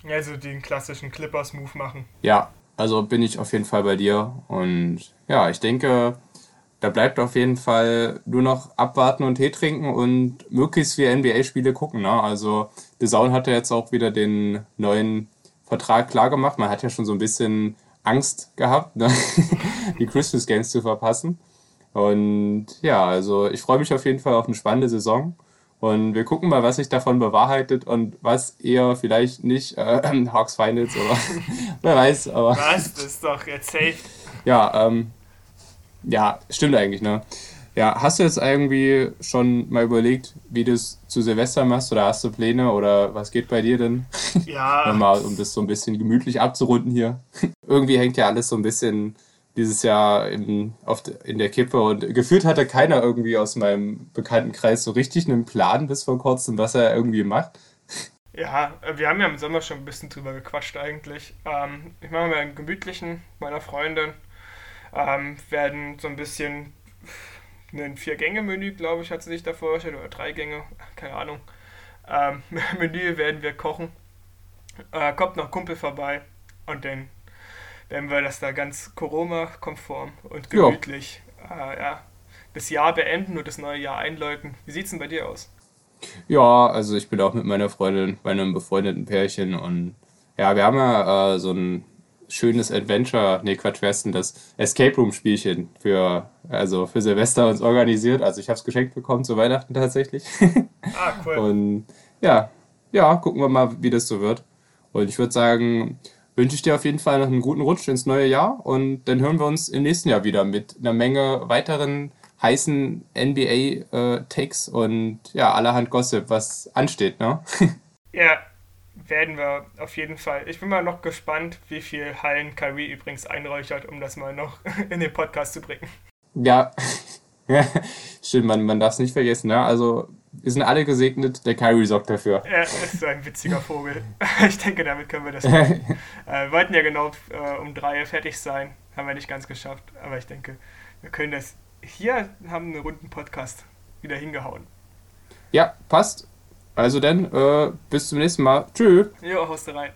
Also den klassischen Clippers-Move machen. Ja, also bin ich auf jeden Fall bei dir. Und ja, ich denke, da bleibt auf jeden Fall nur noch abwarten und Tee trinken und möglichst viele NBA-Spiele gucken. Ne? Also The Zone hat ja jetzt auch wieder den neuen Vertrag klargemacht. Man hat ja schon so ein bisschen Angst gehabt, ne? die Christmas Games zu verpassen. Und ja, also ich freue mich auf jeden Fall auf eine spannende Saison. Und wir gucken mal, was sich davon bewahrheitet und was eher vielleicht nicht äh, Hawks Finals oder wer weiß. Aber was? Das ist doch jetzt safe. Ja, ähm, ja, stimmt eigentlich, ne? Ja, hast du jetzt irgendwie schon mal überlegt, wie du es zu Silvester machst oder hast du Pläne oder was geht bei dir denn? Ja. mal, um das so ein bisschen gemütlich abzurunden hier. irgendwie hängt ja alles so ein bisschen dieses Jahr in, auf, in der Kippe und gefühlt hatte keiner irgendwie aus meinem Bekanntenkreis so richtig einen Plan bis vor kurzem, was er irgendwie macht. Ja, wir haben ja im Sommer schon ein bisschen drüber gequatscht eigentlich. Ähm, ich mache mir einen gemütlichen meiner Freundin ähm, werden so ein bisschen ein Vier-Gänge-Menü, glaube ich, hat sie sich da vorgestellt, oder drei Gänge, keine Ahnung. Ähm, Menü werden wir kochen. Äh, kommt noch Kumpel vorbei und dann werden wir das da ganz Corona-konform und gemütlich äh, ja, das Jahr beenden und das neue Jahr einläuten. Wie sieht es denn bei dir aus? Ja, also ich bin auch mit meiner Freundin bei einem befreundeten Pärchen und ja, wir haben ja äh, so ein schönes Adventure, nee Quatsch, wer ist denn das? Escape Room Spielchen für, also für Silvester uns organisiert. Also ich habe es geschenkt bekommen zu Weihnachten tatsächlich. Ah, cool. Und ja, ja, gucken wir mal, wie das so wird. Und ich würde sagen, wünsche ich dir auf jeden Fall noch einen guten Rutsch ins neue Jahr und dann hören wir uns im nächsten Jahr wieder mit einer Menge weiteren heißen NBA-Takes äh, und ja, allerhand Gossip, was ansteht, ne? Ja, werden wir auf jeden Fall. Ich bin mal noch gespannt, wie viel Hallen Kyrie übrigens einräuchert, um das mal noch in den Podcast zu bringen. Ja, stimmt, man, man darf es nicht vergessen. Ne? Also, wir sind alle gesegnet, der Kyrie sorgt dafür. Er ist so ein witziger Vogel. Ich denke, damit können wir das machen. äh, wir wollten ja genau äh, um drei fertig sein. Haben wir nicht ganz geschafft. Aber ich denke, wir können das hier haben einen runden Podcast wieder hingehauen. Ja, passt. Also dann, äh, bis zum nächsten Mal. Tschüss. Jo, haust rein.